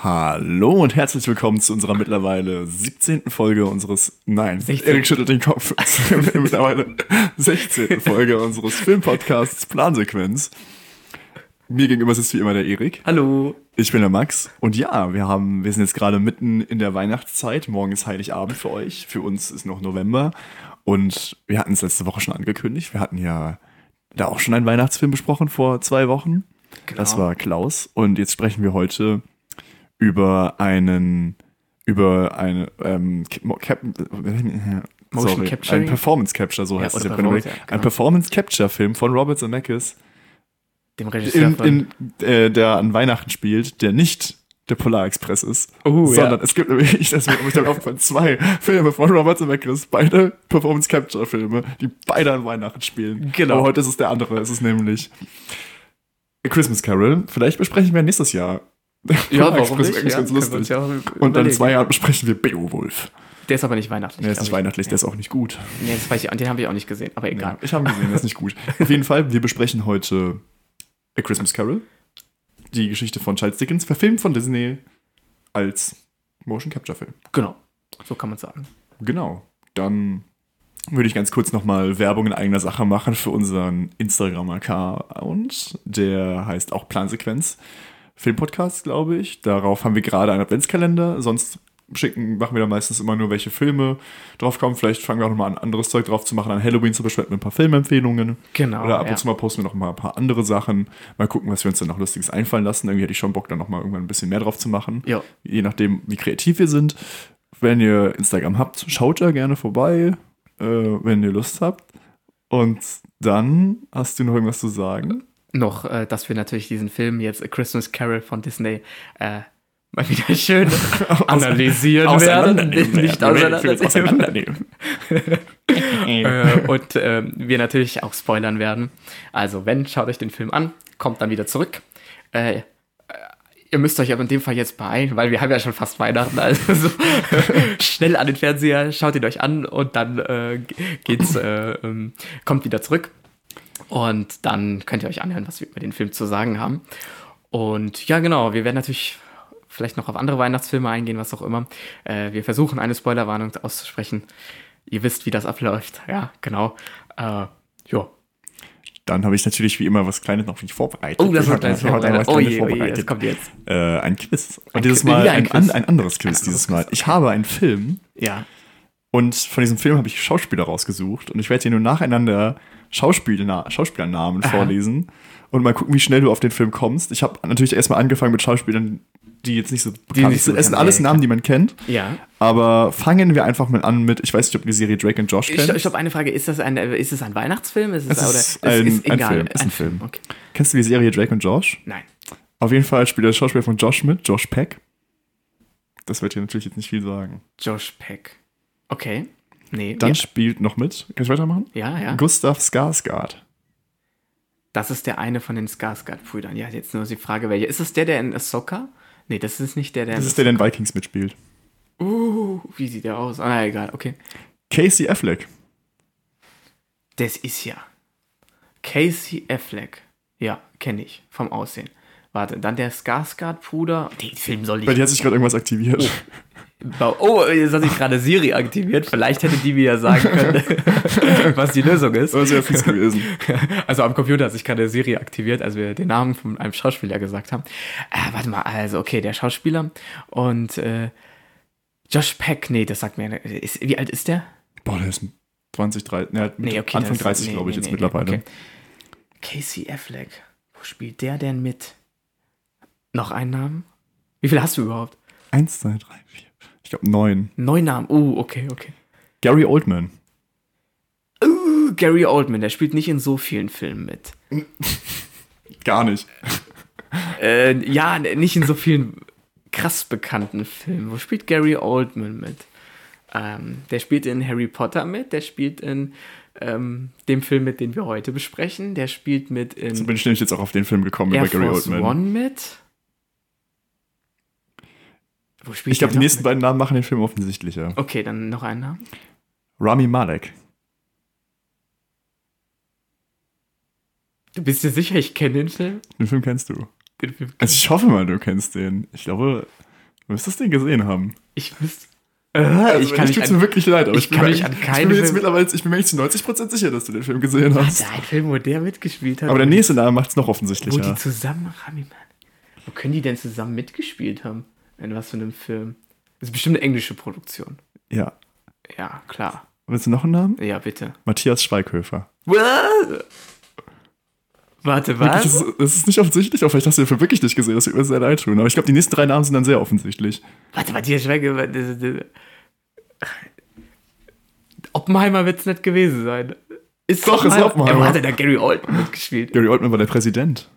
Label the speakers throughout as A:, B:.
A: Hallo und herzlich willkommen zu unserer mittlerweile 17. Folge unseres, nein,
B: 16.
A: Erik schüttelt den Kopf, mittlerweile 16. Folge unseres Filmpodcasts Plansequenz. Mir gegenüber sitzt wie immer der Erik.
B: Hallo.
A: Ich bin der Max und ja, wir haben, wir sind jetzt gerade mitten in der Weihnachtszeit. Morgen ist Heiligabend für euch. Für uns ist noch November und wir hatten es letzte Woche schon angekündigt. Wir hatten ja da auch schon einen Weihnachtsfilm besprochen vor zwei Wochen.
B: Genau.
A: Das war Klaus und jetzt sprechen wir heute über einen über eine ähm, Cap,
B: Motion
A: sorry,
B: Capturing?
A: ein Performance Capture, so
B: Ja,
A: heißt es.
B: oder
A: der.
B: Performance, ja,
A: Ein
B: genau.
A: Performance Capture Film von Robert Zemeckis
B: Dem Regisseur
A: in, in, äh, der an Weihnachten spielt, der nicht der Polar Express ist,
B: Oh,
A: sondern
B: ja.
A: es gibt nämlich, das ist mir aufgefallen, zwei Filme von Robert Zemeckis, beide Performance Capture Filme, die beide an Weihnachten spielen.
B: Genau.
A: Aber heute ist es der andere, es ist nämlich A Christmas Carol. Vielleicht besprechen wir nächstes Jahr.
B: ja, warum
A: Express,
B: nicht? Ja,
A: ganz lustig.
B: ja
A: Und dann zwei Jahren besprechen wir Beowulf.
B: Der ist aber nicht weihnachtlich.
A: Der ist nicht
B: glaub ich.
A: weihnachtlich, der ist auch nicht gut.
B: Nee, das weiß ich, den habe ich auch nicht gesehen, aber egal.
A: Ja, ich habe ihn gesehen, der ist nicht gut. Auf jeden Fall, wir besprechen heute A Christmas Carol, die Geschichte von Charles Dickens, verfilmt von Disney als Motion Capture Film.
B: Genau. So kann man sagen.
A: Genau. Dann würde ich ganz kurz nochmal Werbung in eigener Sache machen für unseren Instagram-Account. Der heißt auch Plansequenz. Filmpodcast, glaube ich. Darauf haben wir gerade einen Adventskalender. Sonst schicken, machen wir da meistens immer nur, welche Filme drauf kommen. Vielleicht fangen wir auch nochmal an, anderes Zeug drauf zu machen. An Halloween zum Beispiel mit ein paar Filmempfehlungen.
B: Genau.
A: Oder ab
B: ja.
A: und zu mal posten wir noch mal ein paar andere Sachen. Mal gucken, was wir uns dann noch Lustiges einfallen lassen. Irgendwie hätte ich schon Bock, da noch mal irgendwann ein bisschen mehr drauf zu machen.
B: Ja.
A: Je nachdem, wie kreativ wir sind. Wenn ihr Instagram habt, schaut da gerne vorbei, äh, wenn ihr Lust habt. Und dann hast du noch irgendwas zu sagen?
B: Noch, äh, dass wir natürlich diesen Film jetzt A Christmas Carol von Disney äh, mal wieder schön analysieren werden. Nicht auseinandernehmen. äh, und ähm, wir natürlich auch spoilern werden. Also, wenn, schaut euch den Film an, kommt dann wieder zurück. Äh, äh, ihr müsst euch aber in dem Fall jetzt beeilen, weil wir haben ja schon fast Weihnachten. Also so, schnell an den Fernseher, schaut ihn euch an und dann äh, geht's, äh, ähm, kommt wieder zurück. Und dann könnt ihr euch anhören, was wir über den Film zu sagen haben. Und ja, genau, wir werden natürlich vielleicht noch auf andere Weihnachtsfilme eingehen, was auch immer. Äh, wir versuchen eine Spoilerwarnung auszusprechen. Ihr wisst, wie das abläuft. Ja, genau. Äh, ja.
A: Dann habe ich natürlich wie immer was Kleines noch für dich vorbereitet.
B: Oh, das
A: Ich
B: kleines
A: heute
B: Vorbereitet. Oh je, oh je, das kommt jetzt.
A: Äh, ein Quiz. Und
B: Ein
A: dieses Mal
B: wieder ein
A: ein, ein anderes Quiz. dieses Mal.
B: Quiz.
A: Ich habe einen Film
B: Ja.
A: Und von diesem Film habe ich Schauspieler rausgesucht und ich werde dir nur nacheinander Schauspielerna Schauspielernamen
B: Aha.
A: vorlesen und mal gucken, wie schnell du auf den Film kommst. Ich habe natürlich erstmal angefangen mit Schauspielern, die jetzt nicht so bekannt
B: nicht so
A: sind. Es sind alles Namen, die man kennt,
B: Ja.
A: aber fangen wir einfach mal an mit, ich weiß nicht, ob du die Serie Drake und Josh
B: Ich,
A: kennst.
B: ich habe eine Frage. Ist das ein, ist es ein Weihnachtsfilm? Ist es,
A: Es
B: oder,
A: ist ein- ein Film, ist ein Film.
B: Okay.
A: Kennst du die Serie Drake und Josh?
B: Nein.
A: Auf jeden Fall spielt der Schauspieler von Josh mit, Josh Peck. Das wird dir natürlich jetzt nicht viel sagen.
B: Josh Peck. Okay. Nee.
A: Dann
B: ja.
A: spielt noch mit, kann ich weitermachen?
B: ja, ja.
A: Gustav Skarsgård.
B: Das ist der eine von den Skarsgård-Brüdern. Ja, jetzt nur die Frage, welcher. Ist es der, der in Ahsoka? Nee, das ist nicht der, der
A: Das ist der, der in Vikings mitspielt.
B: Uh, wie sieht der aus? Ah, egal, okay.
A: Casey Affleck.
B: Das ist ja. Casey Affleck. Ja, kenne ich. Vom Aussehen. Warte, dann der Skarsgård-Bruder. Den Film soll
A: Bei
B: ich.
A: dir hat sich gerade irgendwas aktiviert.
B: Oh, jetzt hat sich gerade Siri aktiviert. Vielleicht hätte die mir ja sagen können, was die Lösung ist.
A: Das wäre fies gewesen.
B: Also am Computer hat sich gerade Siri aktiviert, als wir den Namen von einem Schauspieler gesagt haben. Äh, warte mal, also okay, der Schauspieler und äh, Josh Peck, nee, das sagt mir, ist, wie alt ist der?
A: Boah, der ist 20, 30, ne,
B: Nee, okay.
A: Anfang
B: das ist-
A: 30,
B: nee,
A: glaube ich,
B: nee,
A: jetzt mittlerweile.
B: okay. Casey Affleck, wo spielt der denn mit? Noch einen Namen? Wie viel hast du überhaupt?
A: Eins, zwei, drei, vier. Ich glaube neun.
B: Neun Namen. Oh, okay, okay.
A: Gary Oldman.
B: Uh, Gary Oldman, der spielt nicht in so vielen Filmen mit.
A: Gar nicht.
B: Äh, ja, nicht in so vielen krass bekannten Filmen. Wo spielt Gary Oldman mit? Ähm, der spielt in Harry Potter mit, der spielt in ähm, dem Film mit, den wir heute besprechen, der spielt mit in
A: So bin ich nämlich jetzt auch auf den Film gekommen
B: Air
A: über Gary
B: Force
A: Oldman.
B: One mit. Wo spielt
A: Ich glaube, die nächsten
B: mit?
A: beiden Namen machen den Film offensichtlicher.
B: Okay, dann noch einen Namen.
A: Rami Malek.
B: Du bist dir sicher, ich kenne den Film?
A: Den Film kennst du.
B: Den Film
A: Also ich hoffe mal, du kennst den. Ich glaube, Du müsstest den gesehen haben.
B: Ich wüsste. Äh,
A: Also,
B: ich kann
A: ich tut's mir wirklich leid, aber
B: ich
A: ich, bin
B: kann
A: mir
B: mich
A: eigentlich-
B: an
A: ich
B: keinen
A: bin mir jetzt mittlerweile, ich bin mir zu 90% sicher, dass du den Film gesehen hast.
B: der ein Film, wo der mitgespielt hat.
A: Aber der
B: wo-
A: nächste Name macht es noch
B: Wo
A: offensichtlicher.
B: die zusammen, Rami Malek. Wo können die denn zusammen mitgespielt haben? In was für einem Film? Das ist bestimmt eine englische Produktion.
A: Ja.
B: Ja, klar.
A: Willst du noch einen Namen?
B: Ja, bitte.
A: Matthias Schweighöfer.
B: Warte, was?
A: das, ist, ist nicht offensichtlich, auch vielleicht hast du den Film wirklich nicht gesehen, das wird mir sehr leid tun. Aber ich glaube, die nächsten drei Namen sind dann sehr offensichtlich.
B: Warte, Matthias das- Oppenheimer wird es nicht gewesen sein. Ist
A: Doch, ist Oppenheimer.
B: Ja, warte, da Gary Oldman mitgespielt.
A: Gary Oldman war der Präsident.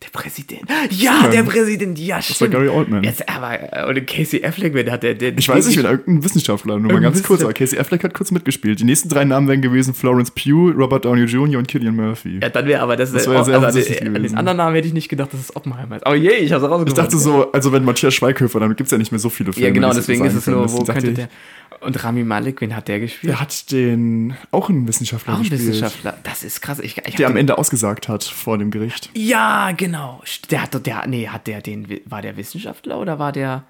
B: Der Präsident. Ja, der Präsident. Ja,
A: Das war
B: stimmt.
A: Gary Oldman.
B: Jetzt, aber, äh, und Casey Affleck, wer hat der, der
A: Ich weiß nicht, wer irgendein Wissenschaftler, nur mal ganz kurz, aber. Casey Affleck hat kurz mitgespielt. Die nächsten drei Namen wären gewesen Florence Pugh, Robert Downey Jr. und Killian Murphy.
B: Ja, dann wäre aber das,
A: Das
B: äh,
A: wär sehr
B: also, an den- an den anderen Namen hätte ich nicht gedacht, dass es Oppenheimer ist. Aber je, ich habe es rausgefunden.
A: Ich dachte so, also wenn Matthias Schweighöfer, dann gibt es ja nicht mehr so viele Filme.
B: Ja, genau, deswegen ist es nur, wo könnte der. Und Rami Malek, wen hat der gespielt?
A: Der hat den, auch einen Wissenschaftler
B: Auch ein
A: gespielt.
B: Wissenschaftler. Das ist krass. Ich, ich
A: Der am Ende ausgesagt hat vor dem Gericht.
B: Ja, genau. Der hat der, nee, hat der den, war der Wissenschaftler oder war der.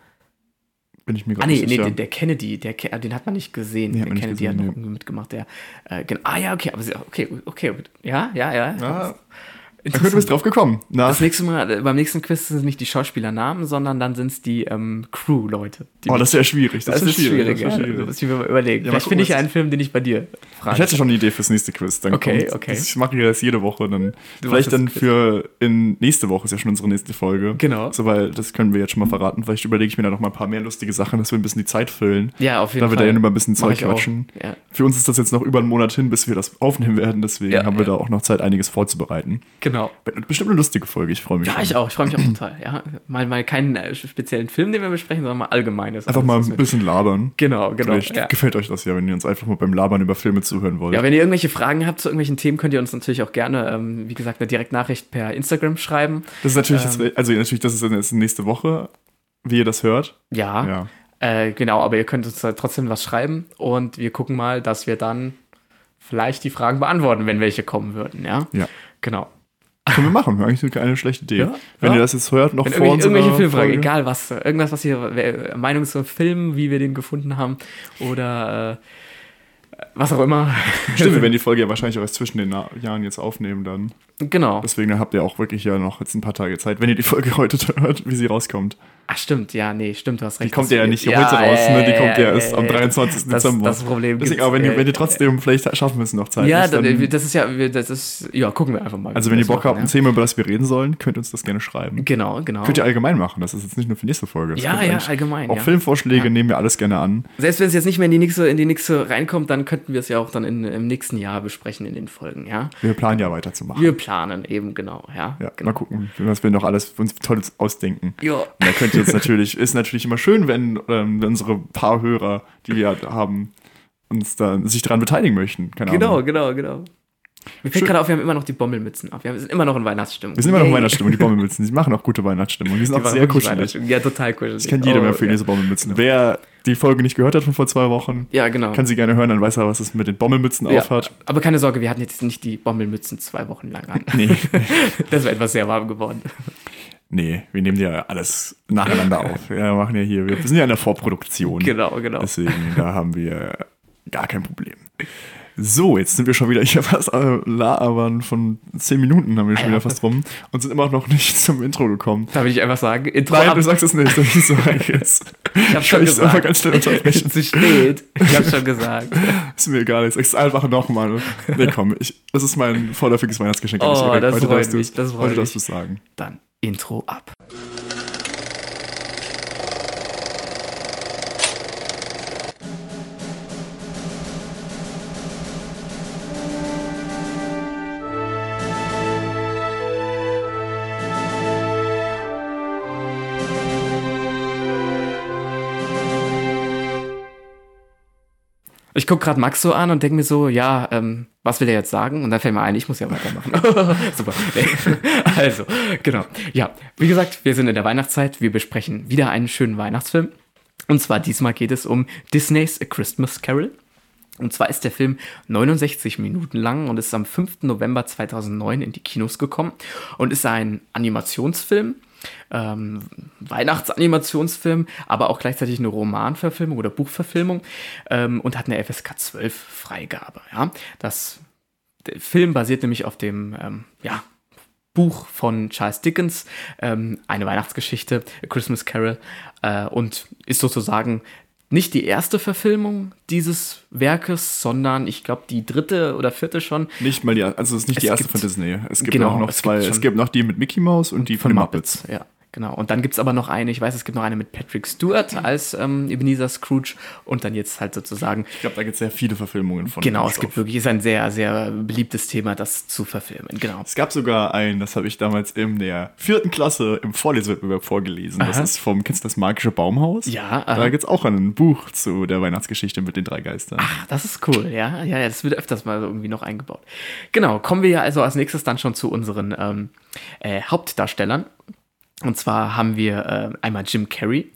A: Bin ich mir
B: Ah,
A: gerade
B: nee,
A: nicht
B: nee,
A: sicher.
B: der, der Kennedy, der, den hat man nicht gesehen.
A: Nee,
B: der Kennedy
A: gesehen,
B: hat noch
A: nee.
B: irgendwie mitgemacht. Der, äh. Ah, ja, okay, aber okay, okay, ja, ja, ja.
A: Ja, da könnte bist drauf gekommen. Na,
B: Das nächste Mal, äh, beim nächsten Quiz sind es nicht die Schauspielernamen, sondern dann sind es die ähm, Crew-Leute.
A: oh, das ist ja schwierig.
B: Das,
A: wär
B: ist schwierig,
A: das
B: ja. Da
A: schwierig.
B: muss ich mir mal überlegen.
A: Ja,
B: Vielleicht finde ich ja einen Film, den ich bei dir frage.
A: Ich hätte schon eine Idee fürs nächste Quiz. Dann
B: Okay,
A: kommt,
B: okay.
A: Ich mache das jede Woche. Dann vielleicht
B: das
A: dann für in nächste Woche ist ja schon unsere nächste Folge.
B: Genau.
A: So, weil das können wir jetzt schon mal verraten. Vielleicht überlege ich mir da noch mal ein paar mehr lustige Sachen, dass wir ein bisschen die Zeit füllen.
B: ja, auf jeden
A: Da wir
B: Fall.
A: da ja immer ein bisschen Zeug
B: ich
A: quatschen.
B: Ja.
A: Für uns ist das jetzt noch über einen Monat hin, bis wir das aufnehmen werden. Deswegen
B: Ja,
A: haben wir
B: ja.
A: da auch noch Zeit, einiges vorzubereiten.
B: Genau.
A: Wird Bestimmt eine lustige Folge. Ich freue mich.
B: Ja,
A: schon.
B: ich auch. Ich freue mich auch total. Ja, mal, mal keinen äh, speziellen Film, den wir besprechen, sondern mal allgemeines.
A: Einfach mal
B: was
A: ein bisschen labern.
B: Genau, genau.
A: Vielleicht
B: Ja.
A: gefällt euch das ja, wenn ihr uns einfach mal beim Labern über Filme zuhören wollt.
B: ja, wenn ihr irgendwelche Fragen habt zu irgendwelchen Themen, könnt ihr uns natürlich auch gerne, ähm, wie gesagt, eine Direktnachricht per Instagram schreiben.
A: das ist natürlich,
B: Ähm.
A: also natürlich, das ist jetzt nächste Woche, wie ihr das hört.
B: Ja,
A: Ja.
B: Äh, genau, aber ihr könnt uns da trotzdem was schreiben und wir gucken mal, dass wir dann vielleicht die Fragen beantworten, wenn welche kommen würden, ja?
A: Ja.
B: Genau.
A: Können wir machen. Eigentlich keine schlechte Idee.
B: Ja,
A: Wenn
B: ja.
A: ihr das jetzt hört, noch
B: Wenn
A: vor
B: irgendwelche,
A: unserer
B: irgendwelche Filmfragen, egal was, irgendwas, was ihr Meinung zum Film, wie wir den gefunden haben oder äh, was auch immer.
A: Stimmt, wir werden die Folge ja wahrscheinlich auch erst zwischen den Na Jahren jetzt aufnehmen dann.
B: genau.
A: Deswegen habt ihr auch wirklich ja noch jetzt ein paar Tage Zeit, wenn ihr die Folge heute hört, wie sie rauskommt.
B: Ach, stimmt, ja, nee, stimmt, du hast recht.
A: Die kommt ja nicht heute raus, ne? Die kommt ja erst am
B: ja,
A: 23.
B: Das,
A: Dezember.
B: das Problem
A: Deswegen, aber wenn, ihr,
B: äh,
A: wenn ihr trotzdem, vielleicht schaffen wir es noch Zeit.
B: Ja,
A: dann,
B: das, ist ja, das ist, ja, gucken wir einfach mal.
A: also wenn ihr Bock habt, ein Thema, über das wir reden sollen, könnt ihr uns das gerne schreiben.
B: ja. Genau, genau.
A: Könnt ihr allgemein machen, das ist jetzt nicht nur für die nächste Folge. Das
B: Ja,
A: ihr
B: ja, allgemein,
A: Auch
B: ja.
A: Filmvorschläge
B: Ja.
A: nehmen wir alles gerne an.
B: Selbst wenn es jetzt nicht mehr in die nächste, in die nächste reinkommt, dann könnten wir es ja auch dann in, im nächsten Jahr besprechen in den Folgen, ja.
A: Wir planen ja weiterzumachen.
B: Wir planen eben, genau, ja.
A: Ja,
B: genau.
A: mal gucken, was wir noch alles für uns Tolles ausdenken.
B: Ja.
A: Und da könnt uns natürlich, ist natürlich immer schön, wenn ähm, unsere paar Hörer, die wir haben, uns da sich daran beteiligen möchten. Keine
B: Genau,
A: Ahnung.
B: genau, genau. Mir fällt gerade auf, wir haben immer noch die Bommelmützen auf. Wir sind immer noch in Weihnachtsstimmung.
A: Wir sind immer noch in. Weihnachtsstimmung, die Bommelmützen. Die machen auch gute Weihnachtsstimmung. Die sind
B: Die
A: auch sehr kuschelig.
B: Ja, total kuschelig.
A: Ich kann jedem
B: Oh,
A: empfehlen,
B: ja.
A: diese Bommelmützen. Wer die Folge nicht gehört hat von vor zwei Wochen,
B: Ja, genau.
A: kann sie gerne hören, dann weiß er, was es mit den Bommelmützen
B: ja,
A: aufhat.
B: aber keine Sorge, wir hatten jetzt nicht die Bommelmützen zwei Wochen lang an.
A: Nee,
B: Das wäre etwas sehr warm geworden.
A: Nee, wir nehmen ja alles nacheinander auf. Wir machen ja hier, wir sind ja in der Vorproduktion.
B: Genau, genau.
A: Deswegen, da haben wir gar kein Problem. So, jetzt sind wir schon wieder hier fast äh, labern von zehn Minuten haben wir schon wieder fast rum und sind immer noch nicht zum Intro gekommen.
B: Da will ich einfach sagen, Intro
A: Nein,
B: ab.
A: du sagst es nicht, das ist so jetzt.
B: ich hab's schon
A: ich es einfach
B: gesagt.
A: ganz schnell unterbrechen?
B: Zu spät. Ich hab's schon gesagt.
A: Ist mir egal, jetzt sag's einfach nochmal. Nee, komm, ich, das ist mein vorläufiges Weihnachtsgeschenk.
B: Oh, das
A: heute
B: freut
A: darfst
B: mich,
A: Heute darfst du
B: mich.
A: sagen.
B: Dann Intro ab. Ich gucke gerade Max so an und denke mir so, ja, ähm, was will er jetzt sagen? Und dann fällt mir ein, ich muss ja weitermachen. Super. also, genau. Ja, wie gesagt, wir sind in der Weihnachtszeit. Wir besprechen wieder einen schönen Weihnachtsfilm. Und zwar diesmal geht es um Disneys A Christmas Carol. Und zwar ist der Film 69 Minuten lang und ist am 5. November 2009 in die Kinos gekommen und ist ein Animationsfilm ähm, Weihnachtsanimationsfilm, aber auch gleichzeitig eine Romanverfilmung oder Buchverfilmung ähm, und hat eine FSK 12 Freigabe. Ja? Das der Film basiert nämlich auf dem ähm, ja, Buch von Charles Dickens, ähm, eine Weihnachtsgeschichte, A Christmas Carol, äh, und ist sozusagen nicht die erste Verfilmung dieses Werkes, sondern ich glaube die dritte oder vierte schon.
A: Nicht mal die, also es ist nicht
B: Es
A: die erste
B: gibt-
A: von Disney. Es gibt
B: genau,
A: auch noch
B: es
A: zwei.
B: gibt
A: es gibt noch die mit Mickey Mouse und die von, den Muppets.
B: Ja, genau. Und dann gibt es aber noch eine, ich weiß, es gibt noch eine mit Patrick Stewart als ähm, Ebenezer Scrooge und dann jetzt halt sozusagen
A: Ich glaube, da gibt es sehr viele Verfilmungen von.
B: Genau, es gibt
A: Stoff.
B: wirklich, ist ein sehr, sehr beliebtes Thema, das zu verfilmen. Genau.
A: Es gab sogar ein, das habe ich damals in der vierten Klasse im Vorlesewettbewerb vorgelesen. Das
B: Aha.
A: ist vom, kennst du das magische Baumhaus?
B: Ja,
A: Da
B: aha.
A: gibt es auch ein Buch zu der Weihnachtsgeschichte mit den drei Geistern.
B: Ach, das ist cool, ja. Ja, ja, das wird öfters mal irgendwie noch eingebaut. Genau, kommen wir ja also als nächstes dann schon zu unseren ähm, äh, Hauptdarstellern. Und zwar haben wir äh, einmal Jim Carrey,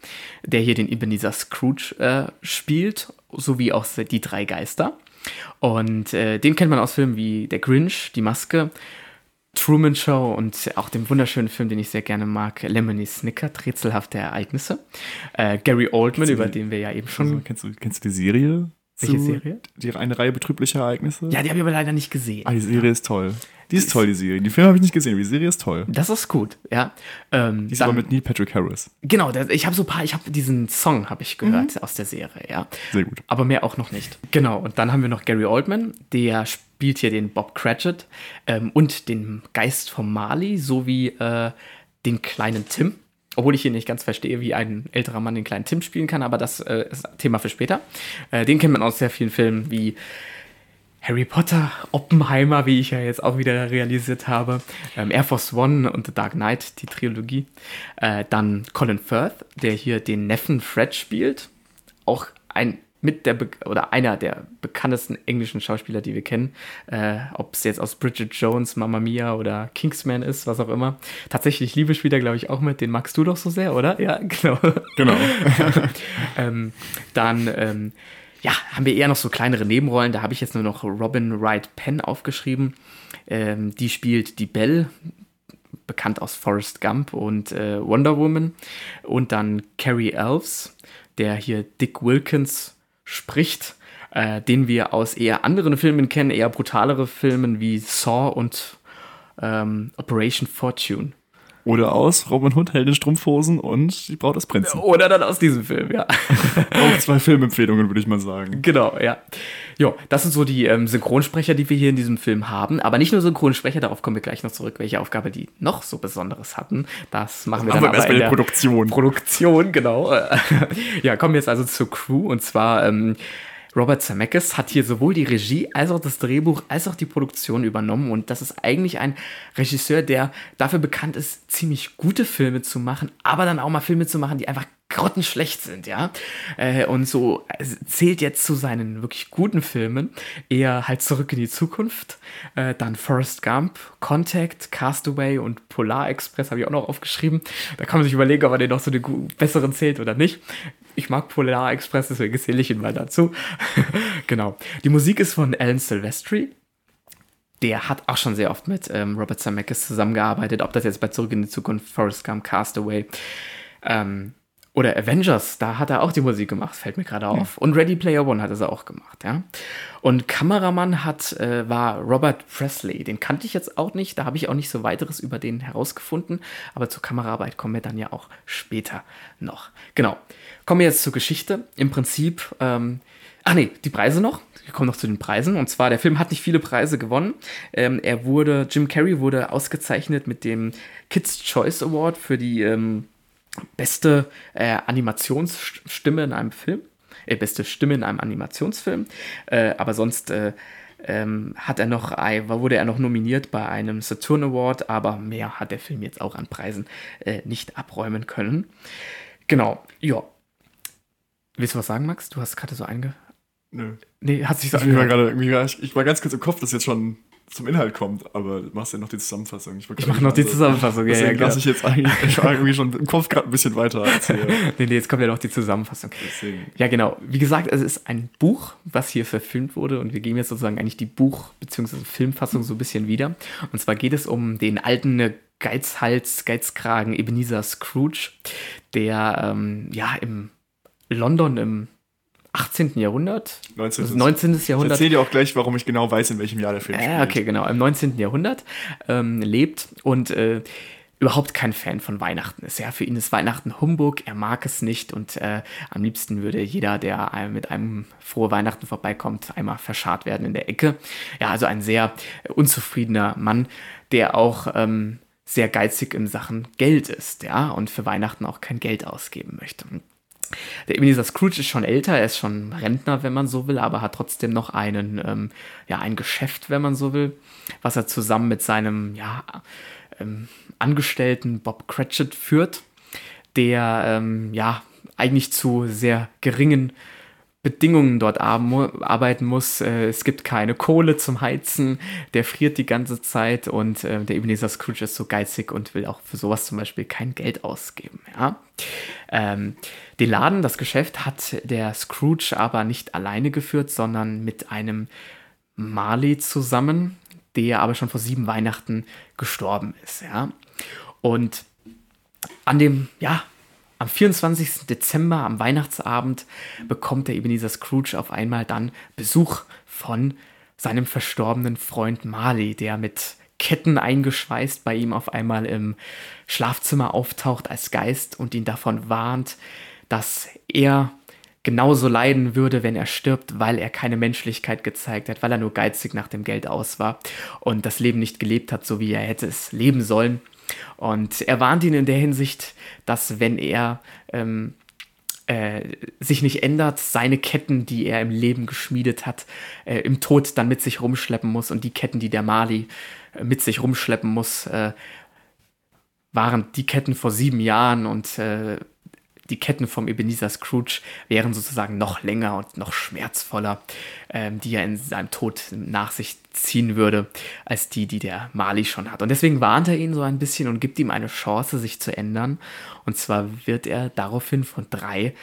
B: der hier den Ebenezer Scrooge äh, spielt, sowie auch die drei Geister. Und äh, den kennt man aus Filmen wie Der Grinch, Die Maske, Truman Show und auch dem wunderschönen Film, den ich sehr gerne mag, Lemony Snicket, Rätselhafte Ereignisse. Äh, Gary Oldman, über den wir ja eben schon.
A: Also, kennst, du, kennst du die Serie?
B: Welche Serie?
A: Die, eine Reihe betrüblicher Ereignisse?
B: Ja, die habe ich aber leider nicht gesehen.
A: Ah, die Serie ist toll. Die ist toll, die Serie. Die Filme habe ich nicht gesehen, aber die Serie ist toll.
B: Das ist gut, ja. Ähm,
A: Die ist
B: dann-
A: aber mit Neil Patrick Harris.
B: genau, ich habe so ein paar, ich habe diesen Song habe ich gehört aus der Serie, ja.
A: Sehr gut.
B: Aber mehr auch noch nicht. Genau, und dann haben wir noch Gary Oldman, der spielt hier den Bob Cratchit ähm, und den Geist vom Marley sowie äh, den kleinen Tim. Obwohl ich hier nicht ganz verstehe, wie ein älterer Mann den kleinen Tim spielen kann, aber das äh, ist Thema für später. Äh, den kennt man aus sehr vielen Filmen wie Harry Potter, Oppenheimer, wie ich ja jetzt auch wieder realisiert habe, ähm, Air Force One und The Dark Knight, die Trilogie. Äh, dann Colin Firth, der hier den Neffen Fred spielt. Auch ein mit der Be oder einer der bekanntesten englischen Schauspieler, die wir kennen. Äh, Ob es jetzt aus Bridget Jones, Mamma Mia oder Kingsman ist, was auch immer. Tatsächlich Liebe spielt er, glaube ich, auch mit. Den magst du doch so sehr, oder? Ja, genau.
A: Genau.
B: ähm, dann ähm, ja, haben wir eher noch so kleinere Nebenrollen. Da habe ich jetzt nur noch Robin Wright Penn aufgeschrieben. Ähm, die spielt die Belle, bekannt aus Forrest Gump und äh, Wonder Woman. Und dann Carrie Elves, der hier Dick Wilkins spricht, äh, den wir aus eher anderen Filmen kennen, eher brutalere Filmen wie Saw und ähm, Operation Fortune.
A: Oder aus Robin Hood, Held in Strumpfhosen und Die Braut des Prinzen.
B: Oder dann aus diesem Film, ja.
A: Auch zwei Filmempfehlungen, würde ich mal sagen.
B: Genau, ja. Jo, das sind so die ähm, Synchronsprecher, die wir hier in diesem Film haben. Aber nicht nur Synchronsprecher, darauf kommen wir gleich noch zurück, welche Aufgabe die noch so Besonderes hatten. Das machen wir dann aber
A: erst mal
B: in der
A: Produktion.
B: Produktion, genau. ja, kommen wir jetzt also zur Crew. Und zwar ähm, Robert Zemeckis hat hier sowohl die Regie als auch das Drehbuch als auch die Produktion übernommen. Und das ist eigentlich ein Regisseur, der dafür bekannt ist, ziemlich gute Filme zu machen, aber dann auch mal Filme zu machen, die einfach grottenschlecht sind, ja. Äh, und so äh, zählt jetzt zu seinen wirklich guten Filmen eher halt zurück in die Zukunft. Äh, dann Forrest Gump, Contact, Castaway und Polar Express habe ich auch noch aufgeschrieben. Da kann man sich überlegen, ob er den noch zu den besseren zählt oder nicht. Ich mag Polar Express, deswegen zähle ich ihn mal dazu. genau. Die Musik ist von Alan Silvestri. Der hat auch schon sehr oft mit ähm, Robert Zemeckis zusammengearbeitet, ob das jetzt bei Zurück in die Zukunft, Forrest Gump, Castaway ähm, oder Avengers, da hat er auch die Musik gemacht, fällt mir gerade auf. Und Ready Player One hat er auch gemacht, ja. Und Kameramann hat, äh, war Robert Presley. Den kannte ich jetzt auch nicht, da habe ich auch nicht so weiteres über den herausgefunden. Aber zur Kameraarbeit kommen wir dann ja auch später noch. Genau. Kommen wir jetzt zur Geschichte. Im Prinzip, ähm, ach nee, die Preise noch. Wir kommen noch zu den Preisen. Und zwar, der Film hat nicht viele Preise gewonnen. Ähm, er wurde, Jim Carrey wurde ausgezeichnet mit dem Kids Choice Award für die ähm, beste äh, Animationsstimme in einem Film, äh, beste Stimme in einem Animationsfilm. Äh, aber sonst äh, ähm, hat er noch, wurde er noch nominiert bei einem Saturn Award, aber mehr hat der Film jetzt auch an Preisen äh, nicht abräumen können. Genau, ja. Willst du was sagen, Max? Du hast gerade so einge...
A: Nö.
B: Nee, hat sich so
A: Ich war ich, ich war ganz kurz im Kopf, dass jetzt schon zum Inhalt kommt, aber du machst ja noch die Zusammenfassung. Ich,
B: Ich mache noch die Zusammenfassung, ja, ja,
A: Deswegen
B: klar.
A: lasse ich jetzt eigentlich, irgendwie schon im Kopf gerade ein bisschen weiter.
B: Nee, nee, jetzt kommt ja noch die Zusammenfassung.
A: Deswegen.
B: Ja, genau. Wie gesagt, es ist ein Buch, was hier verfilmt wurde und wir geben jetzt sozusagen eigentlich die Buch- bzw. Filmfassung so ein bisschen wieder. Und zwar geht es um den alten Geizhals, Geizkragen Ebenezer Scrooge, der ähm, ja im London im 18. Jahrhundert,
A: 19.
B: also 19.
A: Ich
B: Jahrhundert,
A: erzähle dir auch gleich, warum ich genau weiß, in welchem Jahr der Film spielt.
B: ja, okay, genau, im 19. Jahrhundert ähm, lebt und äh, überhaupt kein Fan von Weihnachten ist. Ja, für ihn ist Weihnachten Humbug, er mag es nicht und äh, am liebsten würde jeder, der mit einem frohe Weihnachten vorbeikommt, einmal verscharrt werden in der Ecke. Ja, also ein sehr unzufriedener Mann, der auch ähm, sehr geizig in Sachen Geld ist, ja, und für Weihnachten auch kein Geld ausgeben möchte. Der Ebenezer Scrooge ist schon älter, er ist schon Rentner, wenn man so will, aber hat trotzdem noch einen, ähm, ja, ein Geschäft, wenn man so will, was er zusammen mit seinem, ja, ähm, Angestellten Bob Cratchit führt, der, ähm, ja, eigentlich zu sehr geringen Bedingungen dort arbeiten muss. Äh, es gibt keine Kohle zum Heizen, der friert die ganze Zeit und äh, der Ebenezer Scrooge ist so geizig und will auch für sowas zum Beispiel kein Geld ausgeben. Ja? Ähm, den Laden, das Geschäft hat der Scrooge aber nicht alleine geführt, sondern mit einem Marley zusammen, der aber schon vor sieben Weihnachten gestorben ist. Ja? Und an dem, ja, am 24. Dezember, am Weihnachtsabend, bekommt der Ebenezer Scrooge auf einmal dann Besuch von seinem verstorbenen Freund Marley, der mit Ketten eingeschweißt bei ihm auf einmal im Schlafzimmer auftaucht als Geist und ihn davon warnt, dass er genauso leiden würde, wenn er stirbt, weil er keine Menschlichkeit gezeigt hat, weil er nur geizig nach dem Geld aus war und das Leben nicht gelebt hat, so wie er hätte es leben sollen. Und er warnt ihn in der Hinsicht, dass wenn er ähm, äh, sich nicht ändert, seine Ketten, die er im Leben geschmiedet hat, äh, im Tod dann mit sich rumschleppen muss und die Ketten, die der Mali äh, mit sich rumschleppen muss, äh, waren die Ketten vor sieben Jahren und äh, die Ketten vom Ebenezer Scrooge wären sozusagen noch länger und noch schmerzvoller, ähm, die er in seinem Tod nach sich ziehen würde, als die, die der Mali schon hat. Und deswegen warnt er ihn so ein bisschen und gibt ihm eine Chance, sich zu ändern. Und zwar wird er daraufhin von drei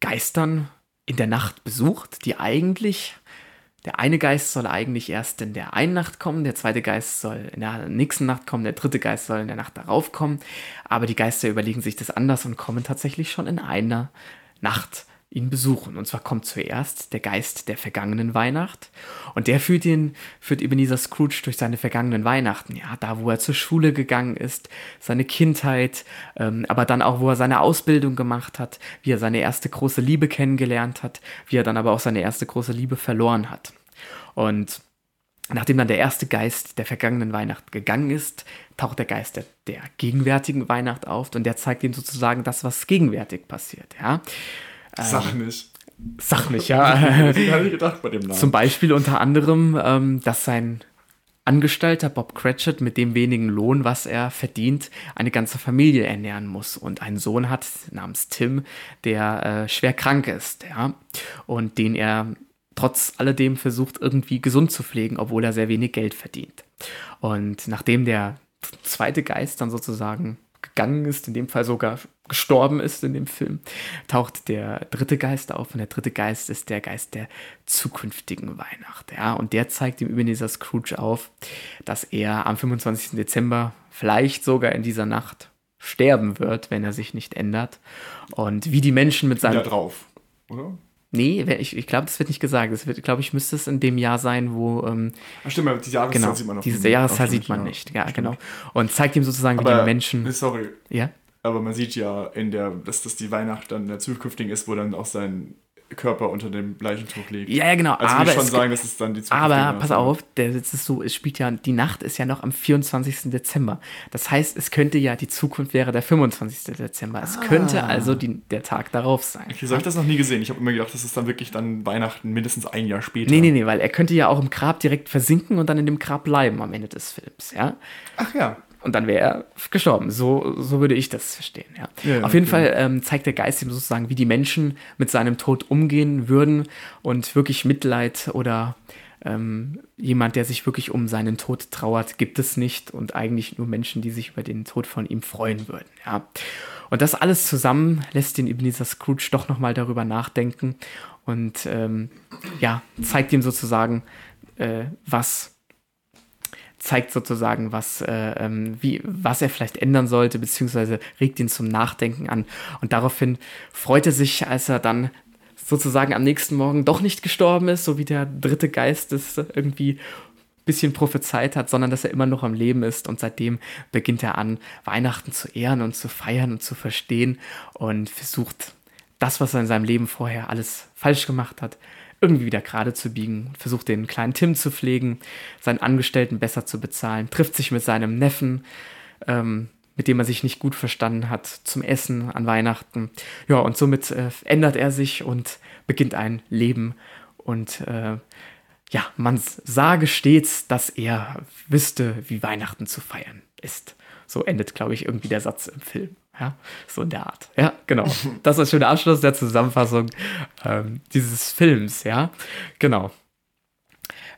B: Geistern in der Nacht besucht, die eigentlich der eine Geist soll eigentlich erst in der einen Nacht kommen, der zweite Geist soll in der nächsten Nacht kommen, der dritte Geist soll in der Nacht darauf kommen. Aber die Geister überlegen sich das anders und kommen tatsächlich schon in einer Nacht ihn besuchen. Und zwar kommt zuerst der Geist der vergangenen Weihnacht und der führt ihn, führt Ebenezer Scrooge durch seine vergangenen Weihnachten. Ja, da wo er zur Schule gegangen ist, seine Kindheit, ähm, aber dann auch, wo er seine Ausbildung gemacht hat, wie er seine erste große Liebe kennengelernt hat, wie er dann aber auch seine erste große Liebe verloren hat. Und Nachdem dann der erste Geist der vergangenen Weihnacht gegangen ist, taucht der Geist der, der, gegenwärtigen Weihnacht auf und der zeigt ihm sozusagen das, was gegenwärtig passiert. Ja?
A: Sag nicht,
B: ja.
A: Ich gedacht bei dem Namen.
B: Zum Beispiel unter anderem, ähm, dass sein Angestellter Bob Cratchit mit dem wenigen Lohn, was er verdient, eine ganze Familie ernähren muss und einen Sohn hat namens Tim, der äh, schwer krank ist, ja, und den er trotz alledem versucht irgendwie gesund zu pflegen, obwohl er sehr wenig Geld verdient. Und nachdem der zweite Geist dann sozusagen gegangen ist, in dem Fall sogar gestorben ist in dem Film, taucht der dritte Geist auf und der dritte Geist ist der Geist der zukünftigen Weihnacht. Ja, und der zeigt dem Ebenezer Scrooge auf, dass er am 25. Dezember vielleicht sogar in dieser Nacht sterben wird, wenn er sich nicht ändert. Und wie die Menschen mit seinem.
A: Da drauf, oder?
B: Nee, ich, ich glaube, das wird nicht gesagt. Das wird, glaube ich, müsste es in dem Jahr sein, wo. Ähm,
A: Ach stimmt, aber die Jahreszahl
B: genau,
A: sieht man noch
B: diese
A: nicht.
B: Jahreszahl
A: Ach,
B: sieht man
A: ja.
B: nicht. Ja,
A: Stimmt.
B: genau. Und zeigt ihm sozusagen, wie
A: Aber,
B: die Menschen.
A: Sorry,
B: Ja?
A: Aber man sieht ja in der, dass das die Weihnacht dann der zukünftigen ist, wo dann auch sein Körper unter dem Leichentuch liegt.
B: Ja, ja, genau.
A: Also
B: aber
A: ich schon sagen, dass es dann die zukünftige
B: Aber pass auf, der Sitz ist so, es spielt ja, die Nacht ist ja noch am 24. Dezember. Das heißt, es könnte ja, die Zukunft wäre der 25. Dezember. Es könnte also die, der Tag darauf sein.
A: Okay, so habe ich das noch nie gesehen. Ich habe immer gedacht, das ist dann wirklich dann Weihnachten mindestens ein Jahr später.
B: Nee, nee, nee, weil er könnte ja auch im Grab direkt versinken und dann in dem Grab bleiben am Ende des Films, ja.
A: Ach ja.
B: Und dann wäre er gestorben. So, so würde ich das verstehen, ja.
A: Ja,
B: Auf jeden
A: okay.
B: Fall ähm, zeigt der Geist ihm sozusagen, wie die Menschen mit seinem Tod umgehen würden und wirklich Mitleid oder ähm, jemand, der sich wirklich um seinen Tod trauert, gibt es nicht und eigentlich nur Menschen, die sich über den Tod von ihm freuen würden, ja. Und das alles zusammen lässt den Ebenezer Scrooge doch nochmal darüber nachdenken und ähm, ja, zeigt ihm sozusagen, äh, was zeigt sozusagen, was, äh, ähm, wie, was er vielleicht ändern sollte, beziehungsweise regt ihn zum Nachdenken an. Und daraufhin freut er sich, als er dann sozusagen am nächsten Morgen doch nicht gestorben ist, so wie der dritte Geist es irgendwie ein bisschen prophezeit hat, sondern dass er immer noch am Leben ist. Und seitdem beginnt er an, Weihnachten zu ehren und zu feiern und zu verstehen und versucht das, was er in seinem Leben vorher alles falsch gemacht hat, irgendwie wieder gerade zu biegen, versucht den kleinen Tim zu pflegen, seinen Angestellten besser zu bezahlen, trifft sich mit seinem Neffen, ähm, mit dem er sich nicht gut verstanden hat, zum Essen an Weihnachten. Ja, und somit äh, ändert er sich und beginnt ein Leben. Und äh, ja, man sage stets, dass er wüsste, wie Weihnachten zu feiern ist. So endet, glaube ich, irgendwie der Satz im Film. Ja, so in der Art. Ja, genau. Das ist ein schöner Abschluss der Zusammenfassung ähm, dieses Films. Ja, genau.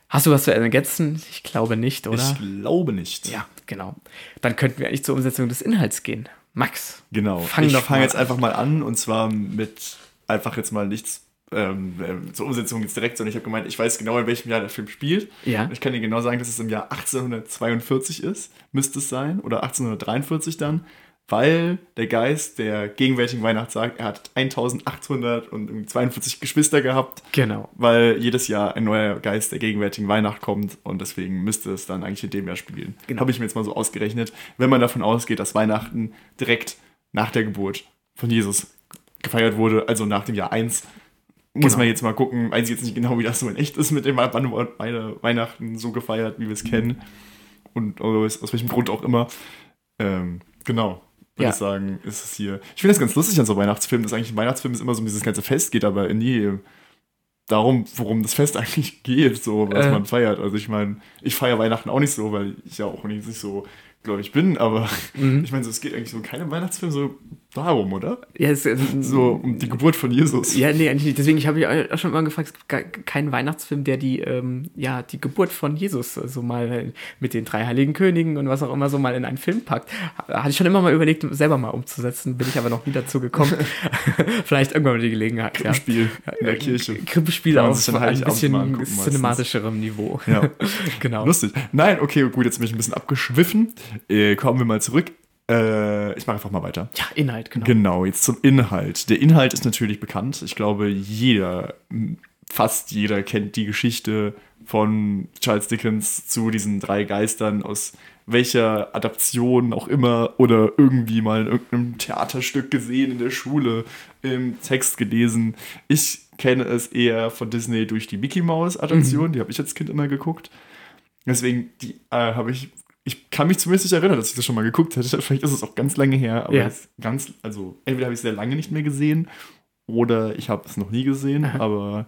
B: Hast du was zu ergänzen? Ich glaube nicht, oder?
A: Ich glaube nicht.
B: Ja, genau. Dann könnten wir eigentlich zur Umsetzung des Inhalts gehen. Max.
A: Genau. Fang ich fange jetzt einfach mal an und zwar mit einfach jetzt mal nichts ähm, äh, zur Umsetzung jetzt direkt, sondern ich habe gemeint, ich weiß genau, in welchem Jahr der Film spielt.
B: Ja.
A: Ich kann dir genau sagen, dass es im Jahr 1842 ist, müsste es sein, oder 1843 dann weil der Geist der gegenwärtigen Weihnacht sagt, er hat 1842 Geschwister gehabt.
B: Genau.
A: Weil jedes Jahr ein neuer Geist der gegenwärtigen Weihnacht kommt und deswegen müsste es dann eigentlich in dem Jahr spielen. Genau. Habe ich mir jetzt mal so ausgerechnet. Wenn man davon ausgeht, dass Weihnachten direkt nach der Geburt von Jesus gefeiert wurde, also nach dem Jahr 1, muss genau. man jetzt mal gucken. Weiß ich jetzt nicht genau, wie das so in echt ist mit dem wann Weihnachten so gefeiert, wie wir es kennen. Und aus, aus welchem Grund auch immer. Ähm, genau würde ja. ich sagen, ist es hier. Ich finde das ganz lustig an so Weihnachtsfilmen, dass eigentlich ein Weihnachtsfilm ist immer so um dieses ganze Fest geht, aber nie darum, worum das Fest eigentlich geht, so was äh. man feiert. Also ich meine, ich feiere Weihnachten auch nicht so, weil ich ja auch nicht so glaube ich, bin, aber mhm. ich meine, so, es geht eigentlich so keinem Weihnachtsfilm so darum, oder?
B: Ja, es,
A: so um die Geburt von Jesus.
B: Ja, nee, eigentlich nicht. Deswegen habe ich auch schon mal gefragt, es gibt keinen Weihnachtsfilm, der die, ähm, ja, die Geburt von Jesus so mal mit den drei heiligen Königen und was auch immer so mal in einen Film packt. Hatte ich schon immer mal überlegt, selber mal umzusetzen, bin ich aber noch nie dazu gekommen. Vielleicht irgendwann mal die Gelegenheit.
A: Krippenspiel ja. in der Kirche.
B: Krippenspiel auf ein bisschen cinematischerem Niveau.
A: Ja. genau. Lustig. Nein, okay, gut, jetzt bin ich ein bisschen abgeschwiffen. Äh, kommen wir mal zurück. Äh, ich mache einfach mal weiter.
B: Ja, Inhalt, genau.
A: Genau, jetzt zum Inhalt. Der Inhalt ist natürlich bekannt. Ich glaube, jeder, fast jeder kennt die Geschichte von Charles Dickens zu diesen drei Geistern aus welcher Adaption auch immer oder irgendwie mal in irgendeinem Theaterstück gesehen in der Schule, im Text gelesen. Ich kenne es eher von Disney durch die Mickey Mouse Adaption, mhm. die habe ich als Kind immer geguckt. Deswegen die äh, habe ich ich kann mich zumindest nicht erinnern, dass ich das schon mal geguckt hätte. Vielleicht ist es auch ganz lange her, aber ja. ganz, also entweder habe ich es sehr lange nicht mehr gesehen oder ich habe es noch nie gesehen, Aha. aber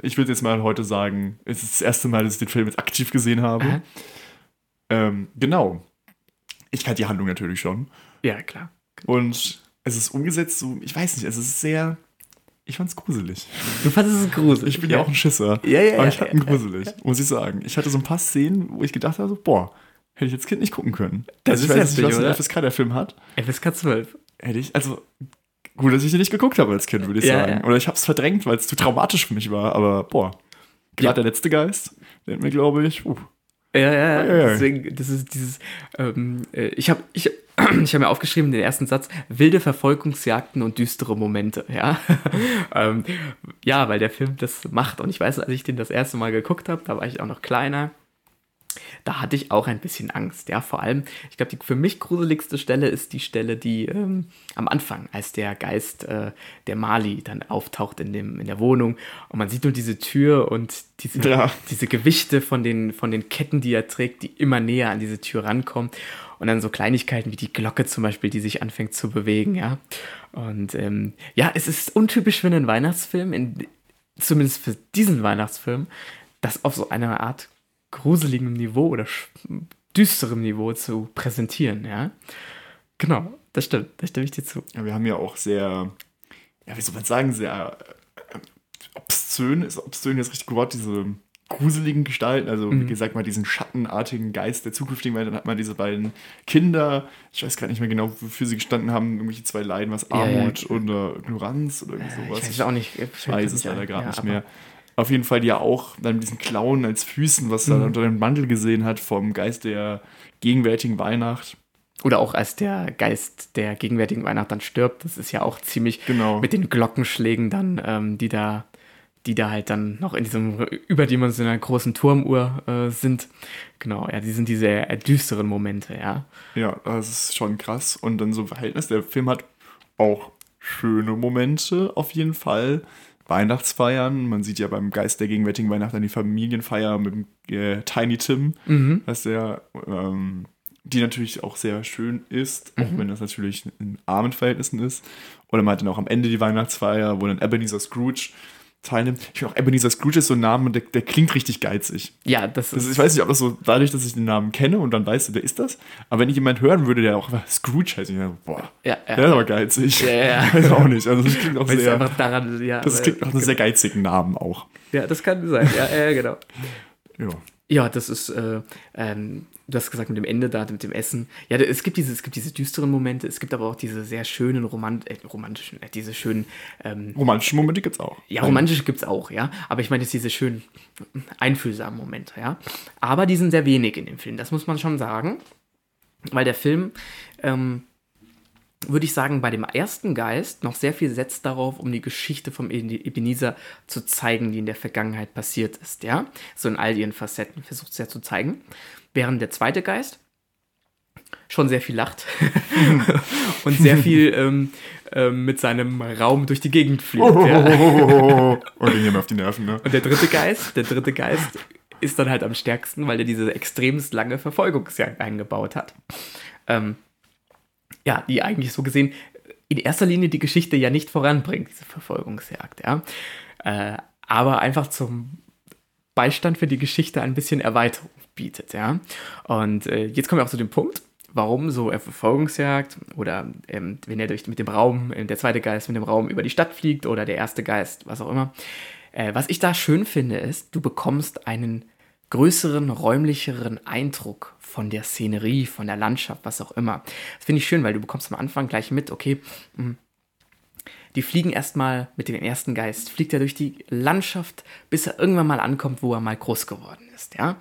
A: ich würde jetzt mal heute sagen, es ist das erste Mal, dass ich den Film jetzt aktiv gesehen habe. Ähm, genau. Ich kannte die Handlung natürlich schon.
B: Ja, klar.
A: Und es ist umgesetzt so, ich weiß nicht, es ist sehr, ich fand es gruselig.
B: Du fandest es gruselig?
A: Ich bin ja, ja auch ein Schisser.
B: Ja, ja,
A: aber
B: ja,
A: ich fand ihn gruselig, muss ich sagen. Ich hatte so ein paar Szenen, wo ich gedacht habe, so, boah, Hätte ich als Kind nicht gucken können.
B: Das also ich ist weiß nicht, was
A: ein FSK der Film hat.
B: FSK 12.
A: Hätte ich, also gut, dass ich den nicht geguckt habe als Kind, würde ich ja, sagen. Ja. Oder ich habe es verdrängt, weil es zu traumatisch für mich war. Aber boah, gerade ja. der letzte Geist, der hat mir, glaube ich, uh.
B: Ja, ja, ja. Deswegen, das ist dieses, ähm, äh, ich habe ich, ich hab mir aufgeschrieben, den ersten Satz, wilde Verfolgungsjagden und düstere Momente, ja. ähm, ja, weil der Film das macht. Und ich weiß, als ich den das erste Mal geguckt habe, da war ich auch noch kleiner da hatte ich auch ein bisschen Angst. Ja, vor allem, ich glaube, die für mich gruseligste Stelle ist die Stelle, die ähm, am Anfang, als der Geist äh, der Mali dann auftaucht in, dem, in der Wohnung und man sieht nur diese Tür und diese, ja. diese Gewichte von den, von den Ketten, die er trägt, die immer näher an diese Tür rankommen. Und dann so Kleinigkeiten wie die Glocke zum Beispiel, die sich anfängt zu bewegen, ja. Und ähm, ja, es ist untypisch für einen Weihnachtsfilm, in, zumindest für diesen Weihnachtsfilm, das auf so eine Art gruseligem Niveau oder düsterem Niveau zu präsentieren, ja. Genau, das stimmt, da stimme ich dir zu.
A: Ja, wir haben ja auch sehr, ja, wie soll man sagen, sehr äh, obszön, ist obszön jetzt richtig Wort, diese gruseligen Gestalten, also mhm. wie gesagt mal diesen schattenartigen Geist der zukünftigen Welt, dann hat man diese beiden Kinder, ich weiß gar nicht mehr genau, wofür sie gestanden haben, irgendwelche zwei Leiden, was Armut ja, ja. oder Ignoranz oder irgendwie sowas.
B: Ich weiß auch nicht.
A: Ich weiß es leider gerade nicht mehr. Auf jeden Fall, die ja auch dann mit diesen Klauen als Füßen, was er
B: Mhm.
A: unter dem Mantel gesehen hat, vom Geist der gegenwärtigen Weihnacht.
B: Oder auch als der Geist der gegenwärtigen Weihnacht dann stirbt. Das ist ja auch ziemlich
A: Genau.
B: mit den Glockenschlägen dann, ähm, die da die da halt dann noch in diesem überdimensionalen großen Turmuhr äh, sind. Genau, ja, die sind diese düsteren Momente, ja.
A: Ja, das ist schon krass. Und dann so Verhältnis. Der Film hat auch schöne Momente auf jeden Fall. Weihnachtsfeiern. Man sieht ja beim Geist der gegenwärtigen Weihnacht dann die Familienfeier mit dem äh, Tiny Tim, dass der, ähm, die natürlich auch sehr schön ist, auch wenn das natürlich in armen Verhältnissen ist. Oder man hat dann auch am Ende die Weihnachtsfeier, wo dann Ebenezer Scrooge teilnimmt. Ich finde auch Ebenezer Scrooge ist so ein Name, der, der klingt richtig geizig.
B: Ja, das
A: Das
B: ist.
A: ich weiß nicht, ob das so dadurch, dass ich den Namen kenne und dann weiß, wer ist das. Aber wenn ich jemand hören würde, der auch Scrooge heißt, ich denke, boah,
B: Ja, ja.
A: der ist aber geizig.
B: Ja, ja.
A: Ich weiß auch nicht. Also das klingt auch sehr.
B: daran, ja,
A: Das klingt nach einem sehr geizigen Namen auch.
B: ja, das kann sein. Ja, ja, genau.
A: Ja.
B: Ja, das ist, äh, ähm, du hast gesagt, mit dem Ende da, mit dem Essen. Ja, es gibt diese, es gibt diese düsteren Momente, es gibt aber auch diese sehr schönen Romant äh, romantischen, äh, diese schönen, ähm,
A: Romantische Momente gibt's auch.
B: ja, romantische gibt's auch, ja. Aber ich meine jetzt diese schönen, einfühlsamen Momente, ja. Aber die sind sehr wenig in dem Film, das muss man schon sagen. Weil der Film, ähm, würde ich sagen, bei dem ersten Geist noch sehr viel setzt darauf, um die Geschichte vom Ebenezer zu zeigen, die in der Vergangenheit passiert ist, ja. So in all ihren Facetten versucht es ja zu zeigen. Während der zweite Geist schon sehr viel lacht und sehr viel ähm, ähm, mit seinem Raum durch die Gegend fliegt. Ja.
A: Und den gehen auf die Nerven, ne?
B: Und der dritte Geist, der dritte Geist ist dann halt am stärksten, weil er diese extremst lange Verfolgungsjagd eingebaut hat. Ähm, ja, die eigentlich so gesehen in erster Linie die Geschichte ja nicht voranbringt, diese Verfolgungsjagd, ja. Äh, aber einfach zum Beistand für die Geschichte ein bisschen Erweiterung bietet, ja. Und äh, jetzt kommen wir auch zu dem Punkt, warum so eine Verfolgungsjagd oder ähm, wenn er durch, mit dem Raum, äh, der zweite Geist mit dem Raum über die Stadt fliegt oder der erste Geist, was auch immer. Äh, was ich da schön finde, ist, du bekommst einen größeren, räumlicheren Eindruck von der Szenerie, von der Landschaft, was auch immer. Das finde ich schön, weil du bekommst am Anfang gleich mit, okay, mh, die fliegen erstmal mit dem ersten Geist, fliegt er durch die Landschaft, bis er irgendwann mal ankommt, wo er mal groß geworden ist, ja.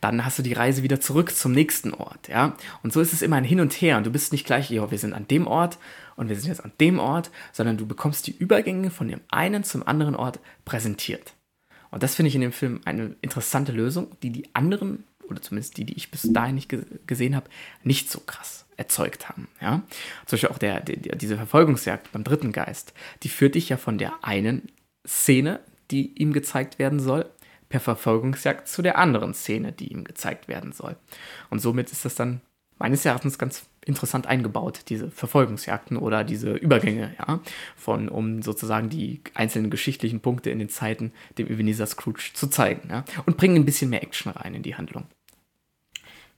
B: Dann hast du die Reise wieder zurück zum nächsten Ort, ja. Und so ist es immer ein Hin und Her und du bist nicht gleich, ja, wir sind an dem Ort und wir sind jetzt an dem Ort, sondern du bekommst die Übergänge von dem einen zum anderen Ort präsentiert. Und das finde ich in dem Film eine interessante Lösung, die die anderen, oder zumindest die, die ich bis dahin nicht ge gesehen habe, nicht so krass erzeugt haben. Ja? Zum Beispiel auch der, der, diese Verfolgungsjagd beim dritten Geist, die führt dich ja von der einen Szene, die ihm gezeigt werden soll, per Verfolgungsjagd zu der anderen Szene, die ihm gezeigt werden soll. Und somit ist das dann meines Erachtens ganz interessant eingebaut, diese Verfolgungsjagden oder diese Übergänge, ja, von, um sozusagen die einzelnen geschichtlichen Punkte in den Zeiten dem Ebenezer Scrooge zu zeigen, ja, und bringen ein bisschen mehr Action rein in die Handlung.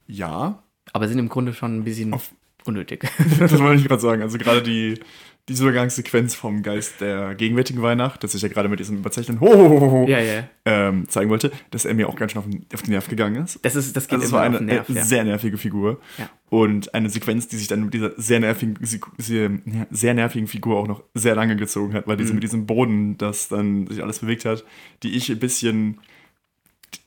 A: Ja,
B: Aber sind im Grunde schon ein bisschen
A: Auf-
B: unnötig.
A: das wollte ich gerade sagen. Also gerade die, die Übergangssequenz vom Geist der gegenwärtigen Weihnacht, das ich ja gerade mit diesem überzeichneten Ho,
B: ja, ja.
A: ähm, zeigen wollte, dass er mir auch ganz schön auf den, auf den Nerv gegangen ist.
B: Das, ist, das geht
A: Also
B: immer
A: war
B: auf
A: eine
B: den Nerv,
A: äh,
B: ja.
A: sehr nervige Figur. Und eine Sequenz, die sich dann mit dieser sehr nervigen, sehr, nervigen Figur auch noch sehr lange gezogen hat, weil
B: Mhm.
A: diese mit diesem Boden, das dann sich alles bewegt hat, die ich ein bisschen,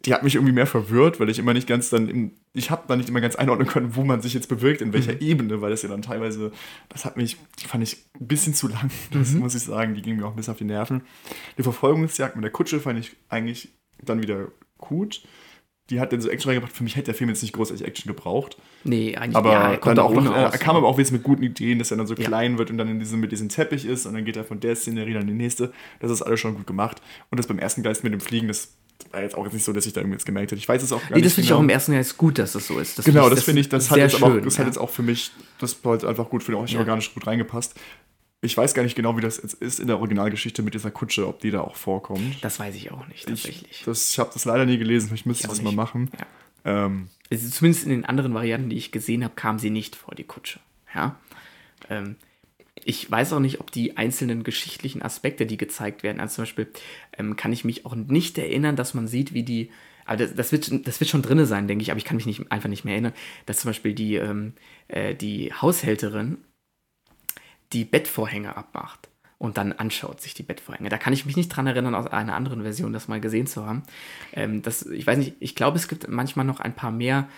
A: die hat mich irgendwie mehr verwirrt, weil ich immer nicht ganz dann, im, ich habe dann nicht immer ganz einordnen können, wo man sich jetzt bewirkt, in welcher
B: Mhm.
A: Ebene, weil das ja dann teilweise, das hat mich, die fand ich ein bisschen zu lang, das
B: Mhm.
A: muss ich sagen, die ging mir auch ein bisschen auf die Nerven. Die Verfolgungsjagd mit der Kutsche fand ich eigentlich dann wieder gut. Die hat dann so Action reingebracht. Für mich hätte der Film jetzt nicht großartig Action gebraucht.
B: Nee, eigentlich
A: Aber
B: ja, er
A: dann auch noch, er
B: aus.
A: kam aber auch jetzt mit guten Ideen, dass er dann so
B: Ja.
A: klein wird und dann in diesem, mit diesem Teppich ist und dann geht er von der Szenerie dann in die nächste. Das ist alles schon gut gemacht. Und das beim ersten Geist mit dem Fliegen, das war jetzt auch jetzt nicht so, dass ich da irgendwie jetzt gemerkt hätte. Ich weiß es auch gar
B: Nee,
A: nicht.
B: das finde ich
A: genau.
B: auch im ersten Jahr ist gut, dass das so ist. Das
A: Genau, das finde ich, das hat, jetzt aber auch,
B: schön,
A: das
B: ja.
A: hat jetzt auch für mich, das war jetzt einfach gut, für den
B: Ja.
A: organisch gut reingepasst. Ich weiß gar nicht genau, wie das jetzt ist in der Originalgeschichte mit dieser Kutsche, ob die da auch vorkommt.
B: Das weiß ich auch nicht, tatsächlich.
A: Ich, das, ich habe das leider nie gelesen, ich müsste
B: Ich
A: das mal
B: nicht.
A: machen.
B: Ja.
A: Ähm,
B: Also zumindest in den anderen Varianten, die ich gesehen habe, kam sie nicht vor die Kutsche. Ja. Ähm, ich weiß auch nicht, ob die einzelnen geschichtlichen Aspekte, die gezeigt werden, also zum Beispiel ähm, kann ich mich auch nicht erinnern, dass man sieht, wie die, aber das, das, wird, das wird schon drinne sein, denke ich, aber ich kann mich nicht, einfach nicht mehr erinnern, dass zum Beispiel die, ähm, äh, die Haushälterin die Bettvorhänge abmacht. und dann anschaut sich die Bettvorhänge. Da kann ich mich nicht dran erinnern, aus einer anderen Version das mal gesehen zu haben. Ähm, das, ich weiß nicht, ich glaube, es gibt manchmal noch ein paar mehr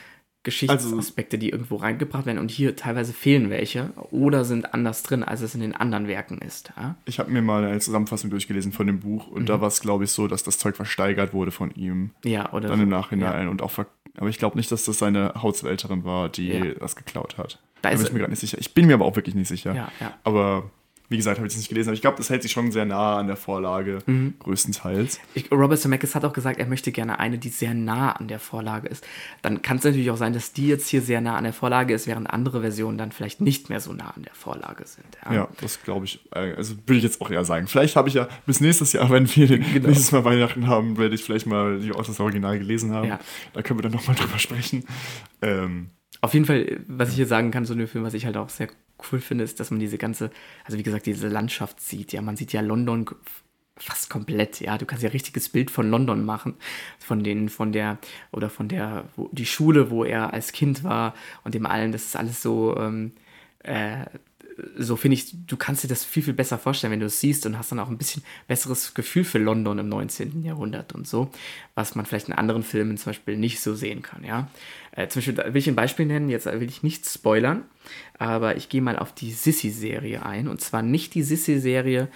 B: Geschichtsaspekte, die irgendwo reingebracht werden und hier teilweise fehlen welche oder sind anders drin, als es in den anderen Werken ist. Ja?
A: Ich habe mir mal eine Zusammenfassung durchgelesen von dem Buch und
B: Mhm.
A: da war es, glaube ich, so, dass das Zeug versteigert wurde von ihm.
B: Ja, oder
A: Dann
B: so.
A: im Nachhinein
B: Ja.
A: und auch ver aber ich glaube nicht, dass das seine Haushälterin war, die
B: Ja.
A: das geklaut hat.
B: Da
A: Da bin ich mir gerade nicht sicher. Ich bin mir aber auch wirklich nicht sicher.
B: Ja, ja.
A: Aber wie gesagt, habe ich es nicht gelesen. Aber ich glaube, das hält sich schon sehr nah an der Vorlage,
B: Mhm.
A: größtenteils.
B: Ich, Robert Zemeckis hat auch gesagt, er möchte gerne eine, die sehr nah an der Vorlage ist. Dann kann es natürlich auch sein, dass die jetzt hier sehr nah an der Vorlage ist, während andere Versionen dann vielleicht nicht mehr so nah an der Vorlage sind.
A: Ja, das glaube ich. äh, Also würde ich jetzt auch eher sagen. Vielleicht habe ich ja bis nächstes Jahr, wenn wir
B: Genau.
A: nächstes Mal Weihnachten haben, werde ich vielleicht mal die das Original gelesen haben.
B: Ja.
A: Da können wir dann nochmal drüber sprechen. Ähm,
B: Auf jeden Fall, was ich hier sagen kann, so einem Film, was ich halt auch sehr cool finde, ist, dass man diese ganze, also wie gesagt, diese Landschaft sieht. Ja, man sieht ja London fast komplett. Ja, du kannst ja ein richtiges Bild von London machen, von den, von der oder von der, wo, die Schule, wo er als Kind war und dem allen. Das ist alles so. Ähm, äh, so finde ich, du kannst dir das viel, viel besser vorstellen, wenn du es siehst und hast dann auch ein bisschen besseres Gefühl für London im 19. Jahrhundert und so, was man vielleicht in anderen Filmen zum Beispiel nicht so sehen kann, ja. Äh, zum Beispiel, will ich ein Beispiel nennen, jetzt will ich nicht spoilern, aber ich gehe mal auf die Sissy-Serie ein und zwar nicht die Sissy-Serie,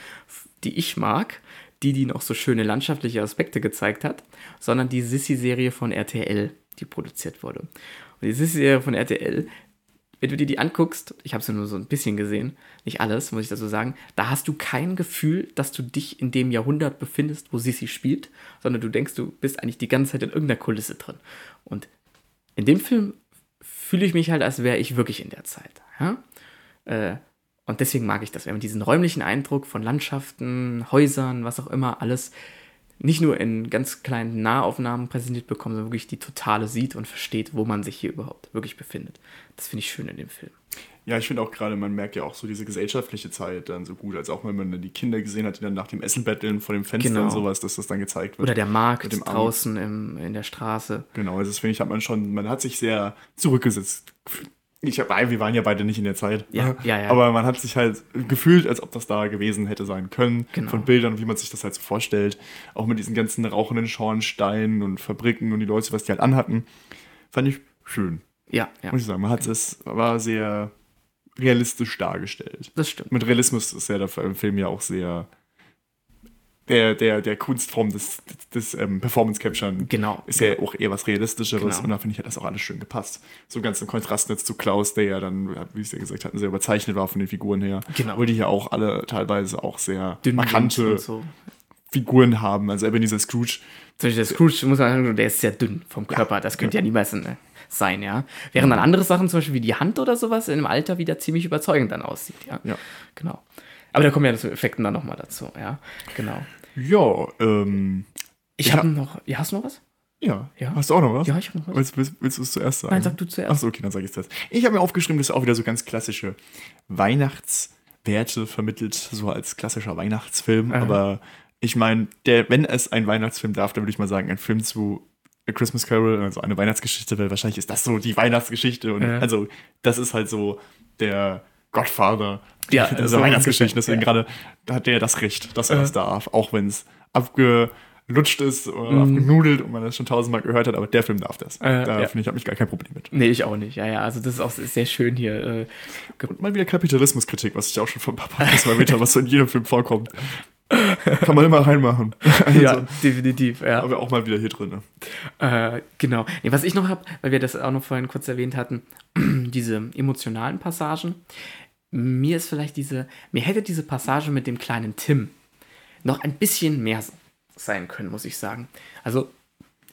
B: die ich mag, die, die noch so schöne landschaftliche Aspekte gezeigt hat, sondern die Sissy-Serie von RTL, die produziert wurde. Und die Sissy-Serie von RTL, wenn du dir die anguckst, ich habe sie nur so ein bisschen gesehen, nicht alles, muss ich dazu sagen, da hast du kein Gefühl, dass du dich in dem Jahrhundert befindest, wo Sissi spielt, sondern du denkst, du bist eigentlich die ganze Zeit in irgendeiner Kulisse drin. Und in dem Film fühle ich mich halt, als wäre ich wirklich in der Zeit. Ja? Äh, und deswegen mag ich das, wenn man diesen räumlichen Eindruck von Landschaften, Häusern, was auch immer, alles nicht nur in ganz kleinen Nahaufnahmen präsentiert bekommt, sondern wirklich die totale sieht und versteht, wo man sich hier überhaupt wirklich befindet. Das finde ich schön in dem Film.
A: ja, ich finde auch gerade, man merkt ja auch so diese gesellschaftliche Zeit dann so gut, als auch wenn man dann die Kinder gesehen hat, die dann nach dem Essen betteln vor dem Fenster
B: Genau.
A: und sowas, dass das dann gezeigt wird.
B: Oder der Markt draußen im, in der Straße.
A: Genau, also das finde ich, hat man schon, man hat sich sehr zurückgesetzt. Ich hab, wir waren ja beide nicht in der Zeit.
B: Ja, ja, ja.
A: Aber man hat sich halt gefühlt, als ob das da gewesen hätte sein können.
B: Genau.
A: Von Bildern, wie man sich das halt so vorstellt. Auch mit diesen ganzen rauchenden Schornsteinen und Fabriken und die Leute, was die halt anhatten. Fand ich schön.
B: Ja, ja,
A: Muss ich sagen, man hat es, war sehr realistisch dargestellt.
B: das stimmt.
A: Mit Realismus ist ja der Film ja auch sehr der, der, der Kunstform des, des, ähm, Performance-Capturen
B: Genau.
A: ist ja auch eher was Realistischeres
B: Genau.
A: und da finde ich, hat das auch alles schön gepasst. So ganz im Kontrast jetzt zu Klaus, der ja dann, wie ich es ja gesagt hatte, sehr überzeichnet war von den Figuren her.
B: Genau.
A: Wo die ja auch alle teilweise auch sehr
B: Dünn
A: markante
B: so.
A: Figuren haben. Also Ebenezer Scrooge,
B: Zum Beispiel der Scrooge, muss man sagen, der ist sehr dünn vom Körper. Das könnte ja, niemals äh, sein, ja. Während dann andere Sachen, zum Beispiel wie die Hand oder sowas, in dem Alter wieder ziemlich überzeugend dann aussieht, ja.
A: Ja.
B: Genau. Aber da kommen ja zu Effekten dann nochmal dazu, ja. Genau.
A: ja, ähm,
B: Ich
A: Ich
B: habe
A: hab-
B: noch. Ja, hast du noch was?
A: ja.
B: Ja.
A: Hast du auch noch was?
B: Ja, ich habe noch was.
A: Willst, willst, willst du es zuerst sagen?
B: Nein, sag du zuerst.
A: Achso, okay, dann sage ich es zuerst. Ich habe mir aufgeschrieben, dass auch wieder so ganz klassische Weihnachtswerte vermittelt, so als klassischer Weihnachtsfilm.
B: Aha.
A: Aber ich meine, wenn es ein Weihnachtsfilm darf, dann würde ich mal sagen, ein Film zu A Christmas Carol, also eine Weihnachtsgeschichte, weil wahrscheinlich ist das so die Weihnachtsgeschichte. Und
B: Ja.
A: also, das ist halt so der Godfather
B: Ja,
A: dieser
B: so
A: Weihnachtsgeschichten. Deswegen
B: ja.
A: gerade da hat der das Recht, dass er
B: Ja.
A: das darf, auch wenn es abgelutscht ist oder
B: Mhm.
A: abgenudelt und man das schon tausendmal gehört hat, aber der Film darf das.
B: Äh,
A: da
B: ja.
A: finde ich, habe ich gar kein Problem mit.
B: Nee, ich auch nicht. Ja, ja, also das ist auch sehr schön hier. Äh,
A: Und mal wieder Kapitalismuskritik, was ich auch schon von Papa erwähnt habe, was so in jedem Film vorkommt. Kann man immer reinmachen. Also,
B: ja, definitiv. Ja.
A: Aber auch mal wieder hier drin. Ne?
B: Äh, genau. Nee, was ich noch habe, weil wir das auch noch vorhin kurz erwähnt hatten, diese emotionalen Passagen. Mir ist vielleicht diese, mir hätte diese Passage mit dem kleinen Tim noch ein bisschen mehr sein können, muss ich sagen. Also,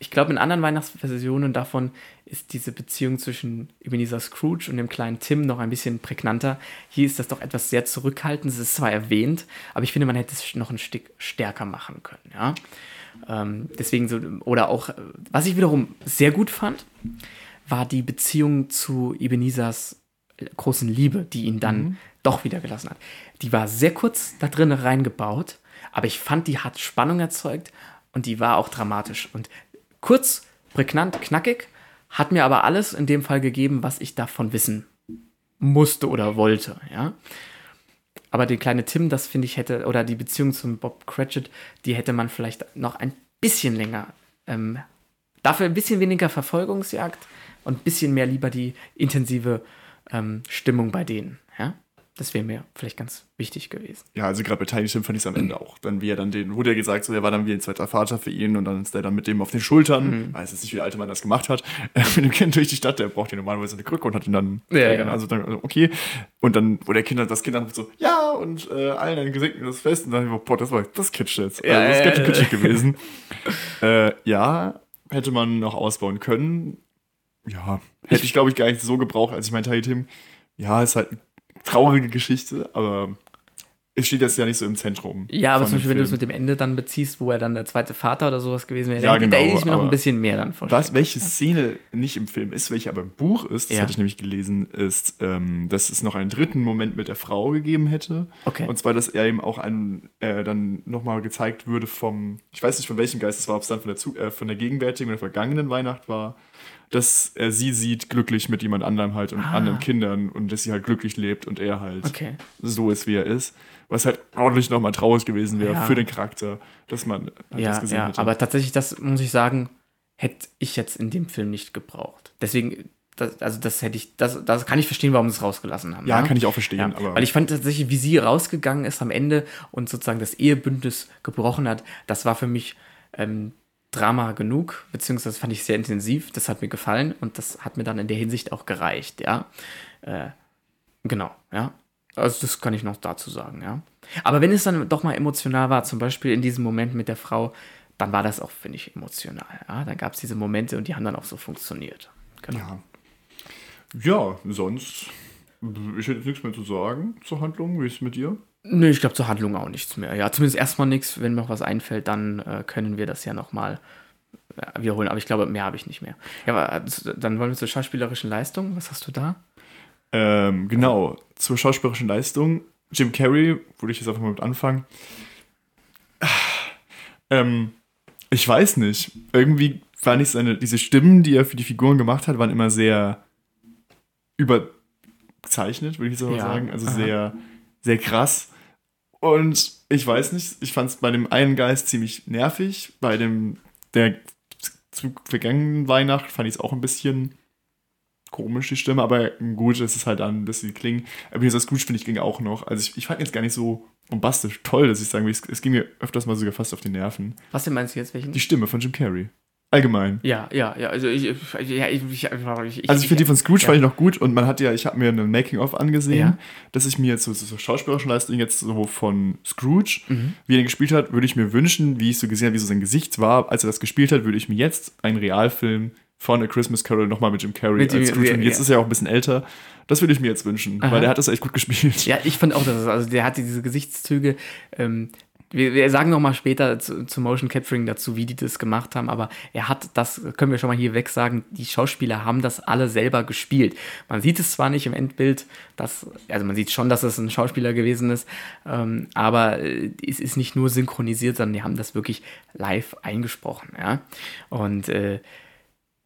B: ich glaube, in anderen Weihnachtsversionen davon ist diese Beziehung zwischen Ebenezer Scrooge und dem kleinen Tim noch ein bisschen prägnanter. Hier ist das doch etwas sehr zurückhaltend. Es ist zwar erwähnt, aber ich finde, man hätte es noch ein Stück stärker machen können, ja. Ähm, deswegen so, oder auch, was ich wiederum sehr gut fand, war die Beziehung zu Ebenezers großen Liebe, die ihn dann doch wieder gelassen hat. Die war sehr kurz da drin reingebaut, aber ich fand, die hat Spannung erzeugt und die war auch dramatisch. Und kurz, prägnant, knackig, hat mir aber alles in dem Fall gegeben, was ich davon wissen musste oder wollte, ja. aber der kleine Tim, das finde ich hätte, oder die Beziehung zum Bob Cratchit, die hätte man vielleicht noch ein bisschen länger, ähm, dafür ein bisschen weniger Verfolgungsjagd und ein bisschen mehr lieber die intensive ähm, Stimmung bei denen. Ja? Das wäre mir vielleicht ganz wichtig gewesen.
A: Ja, also gerade bei Tiny Tim fand ich es am Ende auch. Dann, wie er dann den, wurde ja gesagt, so, er war dann wie ein zweiter Vater für ihn und dann ist er dann mit dem auf den Schultern, mhm. weiß jetzt nicht, wie der alte Mann das gemacht hat, mit dem Kind durch die Stadt, der braucht ja normalerweise eine Krücke und hat ihn dann,
B: ja, ja.
A: also dann, also okay. Und dann, wo der Kind das Kind dann so, ja, und äh, allen ein gesegnetes Fest und dann, boah, das war das Kitsch jetzt.
B: Ja,
A: also, das ist ganz kitschig gewesen. äh, ja, hätte man noch ausbauen können. Ja, hätte ich, glaube ich, gar nicht so gebraucht, als ich mein Tiny Tim, ja, ist halt ein traurige Geschichte, aber es steht jetzt ja nicht so im Zentrum.
B: Ja, aber zum Beispiel, wenn du es mit dem Ende dann beziehst, wo er dann der zweite Vater oder sowas gewesen wäre,
A: Ja,
B: dann
A: genau,
B: hätte ich mir noch ein bisschen mehr dann vorstellen.
A: Was, welche Szene nicht im Film ist, welche aber im Buch ist, das
B: Ja.
A: hatte ich nämlich gelesen, ist, ähm, dass es noch einen dritten Moment mit der Frau gegeben hätte.
B: Okay.
A: Und zwar, dass er ihm auch ein, äh, dann nochmal gezeigt würde vom, ich weiß nicht von welchem Geist es war, ob es dann von der, Zu äh, von der gegenwärtigen oder vergangenen Weihnacht war, dass er sie sieht glücklich mit jemand anderem halt und
B: Ah.
A: anderen Kindern und dass sie halt glücklich lebt und er halt
B: Okay.
A: so ist, wie er ist. Was halt ordentlich nochmal traurig gewesen wäre
B: Ja.
A: für den Charakter, dass man halt
B: Ja,
A: das gesehen
B: ja,
A: hätte.
B: aber tatsächlich, das muss ich sagen, hätte ich jetzt in dem Film nicht gebraucht. Deswegen, das, also das hätte ich, das, das kann ich verstehen, warum sie es rausgelassen haben.
A: ja,
B: ne?
A: kann ich auch verstehen,
B: Ja, weil ich fand tatsächlich, wie sie rausgegangen ist am Ende und sozusagen das Ehebündnis gebrochen hat, das war für mich ähm, Drama genug, beziehungsweise fand ich sehr intensiv. Das hat mir gefallen und das hat mir dann in der Hinsicht auch gereicht, ja. Äh, genau, ja. Also das kann ich noch dazu sagen, ja. Aber wenn es dann doch mal emotional war, zum Beispiel in diesem Moment mit der Frau, dann war das auch, finde ich, emotional. Ja? Da gab es diese Momente und die haben dann auch so funktioniert. Genau.
A: Ja. Ja, sonst. Ich hätte nichts mehr zu sagen zur Handlung. Wie ist es mit dir?
B: Nö, ich glaube zur Handlung auch nichts mehr. Ja, zumindest erstmal nichts. Wenn mir noch was einfällt, dann äh, können wir das ja nochmal äh, wiederholen. Aber ich glaube, mehr habe ich nicht mehr. Ja, aber äh, dann wollen wir zur schauspielerischen Leistung. Was hast du da?
A: Ähm, genau, zur schauspielerischen Leistung. Jim Carrey, würde ich jetzt einfach mal mit anfangen. Ähm, ich weiß nicht. Irgendwie fand ich seine, diese Stimmen, die er für die Figuren gemacht hat, waren immer sehr überzeichnet, würde ich so
B: Ja,
A: sagen. Also
B: aha.
A: sehr, sehr krass. Und ich weiß nicht, ich fand es bei dem einen Geist ziemlich nervig, bei dem der zu vergangenen Weihnacht fand ich es auch ein bisschen komisch, die Stimme, aber gut, es ist halt an, dass sie klingen. Aber das Scrooge finde ich ging auch noch. Also ich, ich fand jetzt gar nicht so bombastisch toll, dass ich sagen will, es, es ging mir öfters mal sogar fast auf die Nerven.
B: Was denn meinst du jetzt? Welchen?
A: Die Stimme von Jim Carrey. Allgemein.
B: ja, ja, ja. Also ich, ja, ich, ich, ich,
A: Also ich finde die von Scrooge
B: ja.
A: fand ich noch gut und man hat ja, ich habe mir ein Making-of angesehen,
B: Ja.
A: dass ich mir jetzt so, so, so schauspielerischen Leistungen jetzt so von Scrooge,
B: Mhm.
A: wie er gespielt hat, würde ich mir wünschen, wie ich so gesehen habe, wie so sein Gesicht war, als er das gespielt hat, würde ich mir jetzt einen Realfilm von A Christmas Carol nochmal mit Jim Carrey
B: Mit
A: als Scrooge, und jetzt ist er ja auch ein bisschen älter, das würde ich mir jetzt wünschen,
B: Aha.
A: weil der hat das echt gut gespielt.
B: Ja, ich fand auch, dass es, also der hatte diese Gesichtszüge. Ähm, wir, wir sagen noch mal später zu, zu Motion Capturing dazu, wie die das gemacht haben, aber er hat das, können wir schon mal hier weg sagen, die Schauspieler haben das alle selber gespielt. Man sieht es zwar nicht im Endbild, dass, also man sieht schon, dass es ein Schauspieler gewesen ist, ähm, aber äh, es ist nicht nur synchronisiert, sondern die haben das wirklich live eingesprochen, ja. Und äh,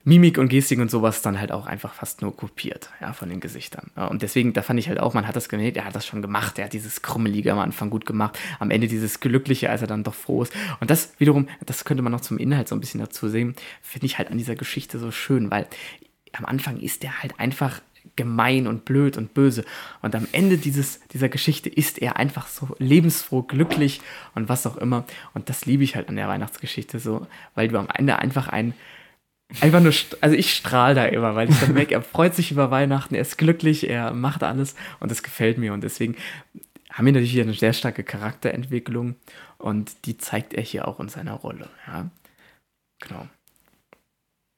B: Mimik und Gestik und sowas dann halt auch einfach fast nur kopiert, ja, von den Gesichtern. Und deswegen, da fand ich halt auch, man hat das gemerkt, er hat das schon gemacht, er hat dieses Krummelige am Anfang gut gemacht, am Ende dieses Glückliche, als er dann doch froh ist. Und das wiederum, das könnte man noch zum Inhalt so ein bisschen dazu sehen, finde ich halt an dieser Geschichte so schön, weil am Anfang ist er halt einfach gemein und blöd und böse. Und am Ende dieses, dieser Geschichte ist er einfach so lebensfroh, glücklich und was auch immer. Und das liebe ich halt an der Weihnachtsgeschichte so, weil du am Ende einfach ein, einfach nur, also ich strahle da immer, weil ich dann merke, er freut sich über Weihnachten, er ist glücklich, er macht alles und das gefällt mir. Und deswegen haben wir natürlich hier eine sehr starke Charakterentwicklung und die zeigt er hier auch in seiner Rolle. Ja. Genau.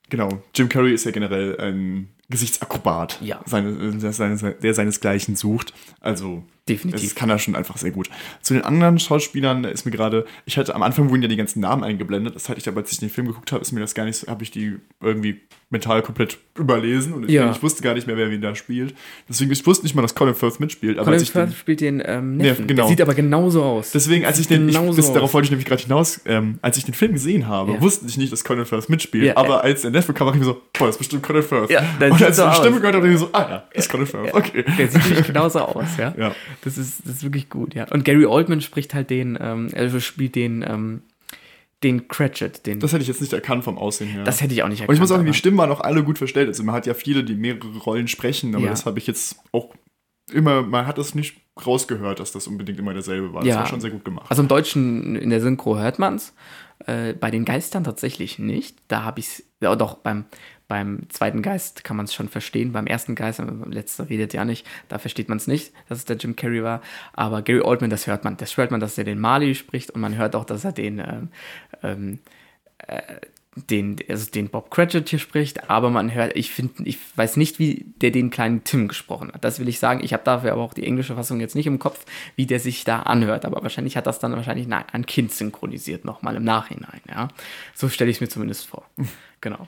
A: Genau, Jim Carrey ist ja generell ein Gesichtsakrobat,
B: Ja.
A: seine, der, seine, der seinesgleichen sucht. Also
B: Definitiv.
A: Das kann er schon einfach sehr gut. Zu den anderen Schauspielern ist mir gerade, ich hatte am Anfang wurden ja die ganzen Namen eingeblendet. Das hatte ich aber, als ich den Film geguckt habe, ist mir das gar nicht so, habe ich die irgendwie mental komplett überlesen und ich,
B: Ja.
A: ich wusste gar nicht mehr, wer wen da spielt. Deswegen, ich wusste nicht mal, dass Colin Firth mitspielt. Aber
B: Colin
A: als ich den,
B: Firth spielt den ähm, Neffen.
A: Ja, genau.
B: Der sieht aber genauso aus.
A: deswegen, als ich den, ich, das, darauf wollte ich nämlich gerade hinaus, ähm, als ich den Film gesehen habe,
B: Ja.
A: wusste ich nicht, dass Colin Firth mitspielt.
B: Ja,
A: aber als der Neffe kam, war ich mir so, boah, das ist bestimmt Colin Firth.
B: Ja,
A: und als ich die Stimme gehört habe, dachte ich so, ah ja, das ist Colin Firth. Okay.
B: Der sieht nämlich genauso aus, ja.
A: Ja.
B: Das ist, das ist wirklich gut, ja. Und Gary Oldman spricht halt den, ähm, also spielt den, ähm, den Cratchit. Den,
A: Das hätte ich jetzt nicht erkannt vom Aussehen her.
B: das hätte ich auch nicht erkannt.
A: Und ich muss sagen, die Stimmen waren auch alle gut verstellt. Also man hat ja viele, die mehrere Rollen sprechen, aber
B: Ja.
A: das habe ich jetzt auch immer, man hat das nicht rausgehört, dass das unbedingt immer derselbe war. Das
B: Ja.
A: war schon sehr gut gemacht.
B: Also im Deutschen, in der Synchro hört man's. Äh, bei den Geistern tatsächlich nicht. Da habe ich es, ja doch, beim, beim zweiten Geist kann man es schon verstehen. Beim ersten Geist, beim letzten redet ja nicht, da versteht man es nicht, dass es der Jim Carrey war. Aber Gary Oldman, das hört man. Das hört man, dass er den Marley spricht und man hört auch, dass er den, ähm, ähm, äh, den, also den Bob Cratchit hier spricht, aber man hört, ich finde, ich weiß nicht, wie der den kleinen Tim gesprochen hat. Das will ich sagen. Ich habe dafür aber auch die englische Fassung jetzt nicht im Kopf, wie der sich da anhört. Aber wahrscheinlich hat das dann wahrscheinlich ein Kind synchronisiert nochmal im Nachhinein. Ja, so stelle ich es mir zumindest vor. Genau.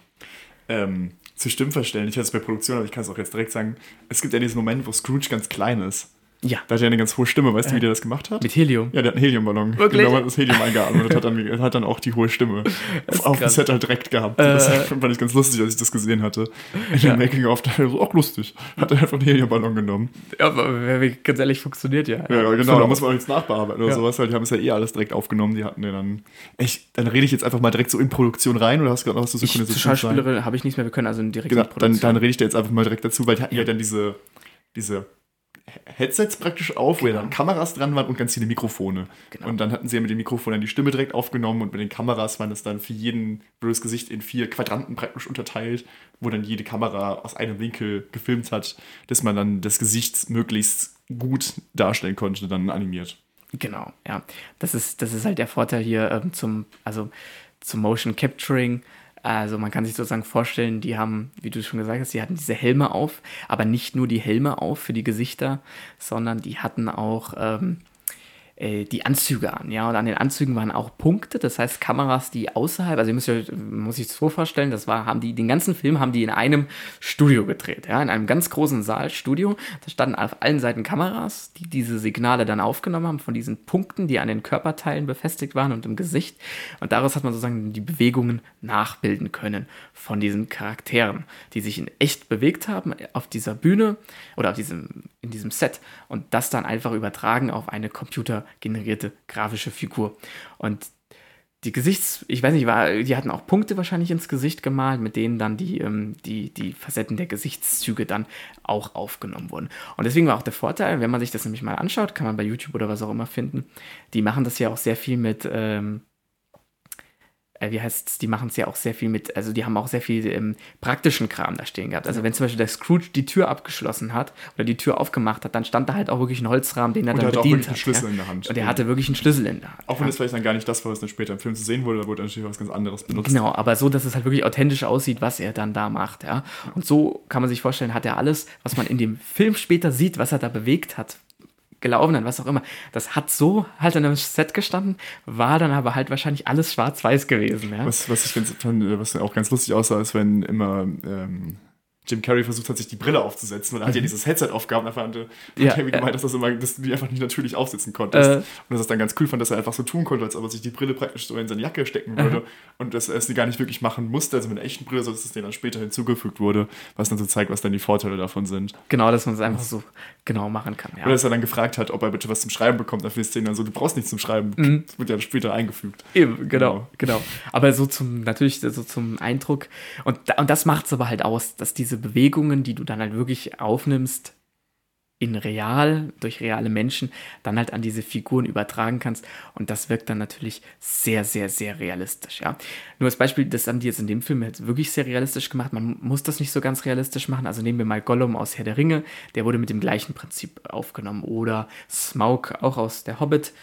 A: Ähm, zu Stimmen verstellen. Ich hatte es bei Produktion, aber ich kann es auch jetzt direkt sagen. Es gibt ja diesen Moment, wo Scrooge ganz klein ist.
B: Ja,
A: Da hat er eine ganz hohe Stimme. Weißt du, wie der das gemacht hat?
B: mit Helium.
A: Ja, der hat einen Heliumballon.
B: Wirklich?
A: Genau, hat das Helium eingeatmet und hat dann, hat dann auch die hohe Stimme
B: ist
A: auf dem. Set halt direkt gehabt. Das
B: Äh.
A: fand ich ganz lustig, als ich das gesehen hatte. In dem Making-of, da so, auch lustig. Hat er einfach einen Heliumballon genommen.
B: Ja, aber ganz ehrlich, funktioniert ja.
A: Ja, genau, da muss man auch nichts nachbearbeiten oder
B: Ja.
A: sowas, weil die haben es ja eh alles direkt aufgenommen. Die hatten ja dann. Echt, dann rede ich jetzt einfach mal direkt so in Produktion rein oder hast du gerade noch was zu
B: Ich,
A: Synchronisation?
B: Schauspielerin habe ich nichts mehr, wir können also direkt
A: Genau, dann, dann rede ich da jetzt einfach mal direkt dazu, weil die hatten ja, dann diese, diese Headsets praktisch auf, wo ja dann Kameras dran waren und ganz viele Mikrofone.
B: Genau.
A: Und dann hatten sie ja mit den Mikrofonen dann die Stimme direkt aufgenommen und mit den Kameras waren das dann für jeden blödes Gesicht in vier Quadranten praktisch unterteilt, wo dann jede Kamera aus einem Winkel gefilmt hat, dass man dann das Gesicht möglichst gut darstellen konnte, dann animiert.
B: Genau, ja. Das ist, das ist halt der Vorteil hier ähm, zum, also zum Motion Capturing. Also man kann sich sozusagen vorstellen, die haben, wie du schon gesagt hast, die hatten diese Helme auf, aber nicht nur die Helme auf für die Gesichter, sondern die hatten auch ähm, äh, die Anzüge an, ja. Und an den Anzügen waren auch Punkte, das heißt Kameras, die außerhalb, also ihr müsst euch, muss ich es so vorstellen, das war, haben die, den ganzen Film haben die in einem Studio gedreht, ja, in einem ganz großen Saal, Studio. Da standen auf allen Seiten Kameras, die diese Signale dann aufgenommen haben von diesen Punkten, die an den Körperteilen befestigt waren und im Gesicht. Und daraus hat man sozusagen die Bewegungen nachbilden können von diesen Charakteren, die sich in echt bewegt haben auf dieser Bühne oder auf diesem, in diesem Set und das dann einfach übertragen auf eine computergenerierte grafische Figur. Und die Gesichts, ich weiß nicht, war, die hatten auch Punkte wahrscheinlich ins Gesicht gemalt, mit denen dann die, ähm, die, die Facetten der Gesichtszüge dann auch aufgenommen wurden. Und deswegen war auch der Vorteil, wenn man sich das nämlich mal anschaut, kann man bei YouTube oder was auch immer finden, die machen das ja auch sehr viel mit, ähm, äh, wie heißt's, die machen es ja auch sehr viel mit, also die haben auch sehr viel ähm, praktischen Kram da stehen gehabt. Also wenn zum Beispiel der Scrooge die Tür abgeschlossen hat oder die Tür aufgemacht hat, dann stand da halt auch wirklich ein Holzrahmen, den er
A: Und
B: dann
A: er hat auch
B: bedient
A: wirklich einen. Schlüssel
B: ja.
A: in der Hand.
B: Und er hatte wirklich einen Schlüssel in der Hand.
A: Auch wenn
B: ja.
A: das vielleicht dann gar nicht das war, was dann später im Film zu sehen wurde, da wurde natürlich was ganz anderes benutzt.
B: Genau, aber so, dass es halt wirklich authentisch aussieht, was er dann da macht, ja. Und so kann man sich vorstellen, hat er alles, was man in dem Film später sieht, was er da bewegt hat, gelaufen hat, was auch immer, das hat so halt an einem Set gestanden, war dann aber halt wahrscheinlich alles schwarz-weiß gewesen, ja.
A: Was, was ich ganz, was auch ganz lustig aussah, ist, wenn immer ähm, Jim Carrey versucht hat, sich die Brille aufzusetzen, weil er hat ja dieses Headset aufgehabt und einfach hatte, hat
B: Mhm. Ja,
A: Carrey gemeint, dass, das immer, dass du die einfach nicht natürlich aufsetzen konntest.
B: Äh.
A: und dass es dann ganz cool fand, dass er einfach so tun konnte, als ob er sich die Brille praktisch so in seine Jacke stecken würde und dass er es gar nicht wirklich machen musste, also mit einer echten Brille, sondern dass es denen dann später hinzugefügt wurde, was dann so zeigt, was dann die Vorteile davon sind.
B: Genau, dass man es einfach so genau machen kann, ja.
A: Oder dass er dann gefragt hat, ob er bitte was zum Schreiben bekommt, dann für die Szene dann so, du brauchst nichts zum Schreiben,
B: Mhm.
A: das wird ja später eingefügt.
B: Eben, genau,
A: Genau.
B: genau. Aber so zum, natürlich so zum Eindruck. Und, und das macht es aber halt aus, dass diese Bewegungen, die du dann halt wirklich aufnimmst, in real, durch reale Menschen, dann halt an diese Figuren übertragen kannst. Und das wirkt dann natürlich sehr, sehr, sehr realistisch, ja. Nur als Beispiel, das haben die jetzt in dem Film jetzt wirklich sehr realistisch gemacht. Man muss das nicht so ganz realistisch machen. Also nehmen wir mal Gollum aus Herr der Ringe, der wurde mit dem gleichen Prinzip aufgenommen. Oder Smaug auch aus Der Hobbit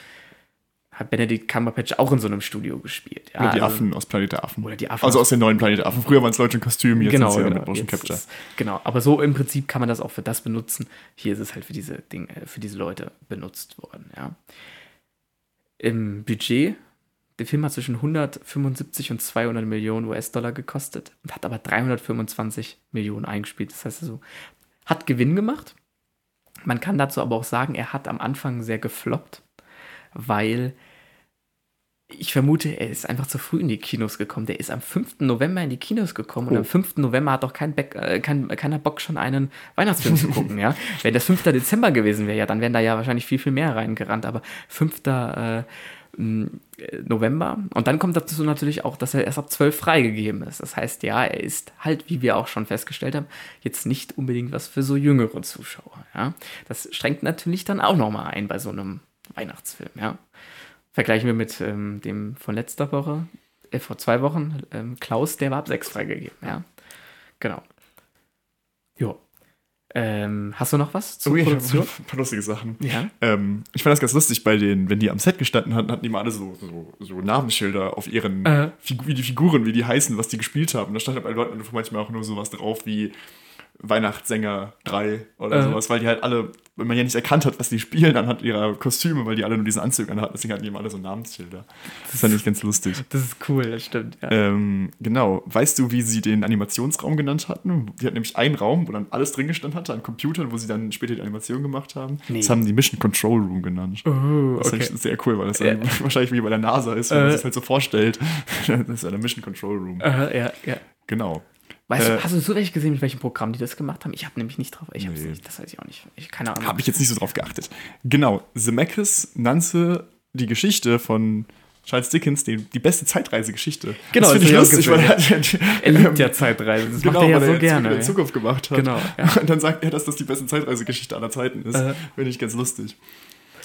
B: hat Benedict Cumberbatch auch in so einem Studio gespielt. Ja,
A: Oder die
B: also-
A: Affen aus Planet der Affen.
B: Oder die Affen
A: Also
B: aus-
A: den neuen Planet der Affen. Früher waren es Leute in Kostümen, jetzt
B: Genau,
A: sind sie ja
B: genau.
A: mit Motion Capture.
B: ist- genau, aber so im Prinzip kann man das auch für das benutzen. Hier ist es halt für diese Dinge, für diese Leute benutzt worden, ja. Im Budget, der Film hat zwischen 175 und 200 Millionen US-Dollar gekostet und hat aber 325 Millionen eingespielt. Das heißt also, hat Gewinn gemacht. Man kann dazu aber auch sagen, er hat am Anfang sehr gefloppt, weil ich vermute, er ist einfach zu früh in die Kinos gekommen. Der ist am 5. November in die Kinos gekommen und am 5. November hat doch kein Beck, äh, kein, keiner Bock, schon einen Weihnachtsfilm zu gucken, ja. Wenn das 5. Dezember gewesen wäre, ja, dann wären da ja wahrscheinlich viel, viel mehr reingerannt. Aber 5. Äh, äh, November. Und dann kommt dazu natürlich auch, dass er erst ab 12 freigegeben ist. Das heißt, ja, er ist halt, wie wir auch schon festgestellt haben, jetzt nicht unbedingt was für so jüngere Zuschauer. Ja? Das schränkt natürlich dann auch nochmal ein bei so einem Weihnachtsfilm. Ja? Vergleichen wir mit ähm, dem von letzter Woche, äh, vor zwei Wochen, ähm, Klaus, der war ab 6 freigegeben. Ja? Genau. Jo. Ähm, hast du noch was zur
A: ja, ich hab
B: Produktion?
A: ein paar lustige Sachen.
B: Ja.
A: Ähm, ich fand das ganz lustig bei den, wenn die am Set gestanden hatten, hatten die mal alle so, so, so Namensschilder auf ihren,
B: Äh.
A: Wie die Figuren, wie die heißen, was die gespielt haben. Und da stand halt bei Leuten manchmal auch nur sowas drauf wie Weihnachtssänger 3 oder
B: Äh.
A: sowas, weil die halt alle, wenn man ja nicht erkannt hat, was die spielen anhand ihrer Kostüme, weil die alle nur diesen Anzug anhatten, deswegen hatten die immer alle so Namensschilder. Das fand ich ganz lustig.
B: Das ist cool, das stimmt. Ja.
A: Ähm, genau. Weißt du, wie sie den Animationsraum genannt hatten? Die hatten nämlich einen Raum, wo dann alles drin gestanden hatte, an Computern, wo sie dann später die Animation gemacht haben.
B: Nee.
A: Das haben die Mission Control Room genannt.
B: Oh,
A: Das
B: okay.
A: fand ich sehr cool, weil das
B: Ja.
A: dann wahrscheinlich wie bei der NASA ist, wenn man
B: Äh.
A: sich das halt so vorstellt. Das ist ja der Mission Control Room.
B: Äh, ja, ja.
A: Genau.
B: Weißt
A: Äh,
B: du, hast du so recht gesehen, mit welchem Programm die das gemacht haben? Ich habe nämlich nicht drauf. Ich hab's
A: Nee.
B: nicht, das weiß ich auch nicht. Ich, keine Ahnung.
A: Habe ich jetzt nicht so drauf geachtet. Genau. Zemeckis nannte die Geschichte von Charles Dickens die, die beste Zeitreisegeschichte.
B: Genau,
A: das finde ich
B: das hab ich
A: lustig, weil er,
B: er liebt ja Zeitreisen. Das macht er ja so
A: jetzt
B: gerne.
A: in. Zukunft gemacht hat.
B: Genau, ja.
A: Und dann sagt er, dass das die beste Zeitreisegeschichte aller Zeiten ist.
B: Äh.
A: Finde ich ganz lustig.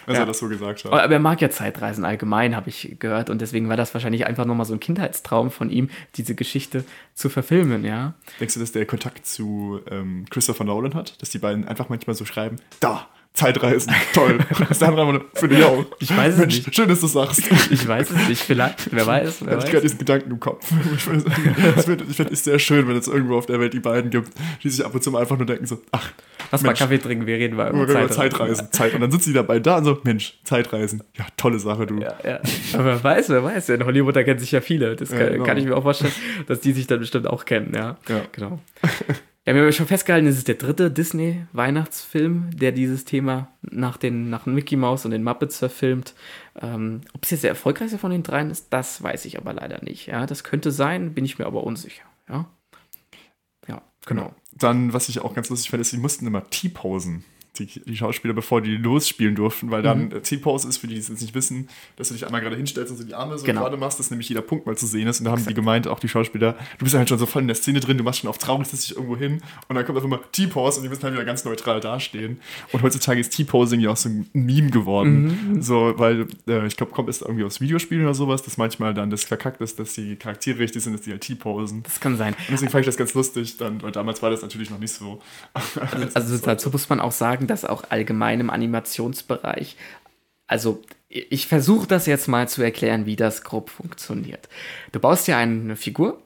A: Dass
B: Ja.
A: er das so gesagt hat.
B: Aber er mag ja Zeitreisen allgemein, habe ich gehört. Und deswegen war das wahrscheinlich einfach nochmal so ein Kindheitstraum von ihm, diese Geschichte zu verfilmen, ja.
A: Denkst du, dass der Kontakt zu ähm, Christopher Nolan hat? Dass die beiden einfach manchmal so schreiben, da, Zeitreisen, toll. Das andere finde ich auch.
B: Ich weiß es
A: Mensch,
B: nicht.
A: Schön, dass du sagst.
B: Ich weiß es nicht, vielleicht. Wer weiß,
A: Ich
B: wer
A: hatte gerade
B: weiß.
A: diesen Gedanken im Kopf. Ich finde es find, ich sehr schön, wenn es irgendwo auf der Welt die beiden gibt, die sich ab und zu mal einfach nur denken so, ach,
B: Lass mal
A: Mensch.
B: Kaffee trinken, wir reden mal über Zeitreisen.
A: Zeitreisen. Zeit. Und dann sitzen die dabei da und so, Mensch, Zeitreisen. Ja, tolle Sache, du.
B: Ja, ja. Aber wer weiß, wer weiß. In Hollywood, da kennen sich ja viele. Das kann,
A: Ja, genau.
B: kann ich mir auch vorstellen, dass die sich dann bestimmt auch kennen, ja.
A: Ja.
B: Genau. Ja, wir haben schon festgehalten, es ist der dritte Disney-Weihnachtsfilm, der dieses Thema nach den nach Mickey Mouse und den Muppets verfilmt. Ähm, Ob es jetzt der erfolgreichste von den dreien ist, das weiß ich aber leider nicht. Ja, das könnte sein, bin ich mir aber unsicher. Ja, ja genau.
A: Dann, was ich auch ganz lustig fand, ist, sie mussten immer T-Posen. Die, die Schauspieler, bevor die losspielen durften, weil dann
B: Mhm.
A: T-Pose ist, für die, die es jetzt nicht wissen, dass du dich einmal gerade hinstellst und so die Arme so
B: Genau.
A: gerade machst, dass nämlich jeder Punkt mal zu sehen ist. Und da haben die gemeint, auch die Schauspieler, du bist halt schon so voll in der Szene drin, du machst schon auf traurig, setzt dich irgendwo hin und dann kommt einfach mal T-Pose und die müssen halt wieder ganz neutral dastehen. Und heutzutage ist T-Posing ja auch so ein Meme geworden.
B: Mhm.
A: So, weil äh, ich glaube, kommt es irgendwie aus Videospielen oder sowas, dass manchmal dann das verkackt ist, dass die Charaktere richtig sind, dass die halt T-Posen.
B: Das kann sein.
A: Und deswegen fand ich das ganz lustig, dann, weil damals war das natürlich noch nicht so.
B: Also dazu muss man auch sagen, dass auch allgemein im Animationsbereich, also ich versuche das jetzt mal zu erklären, wie das grob funktioniert. Du baust ja eine Figur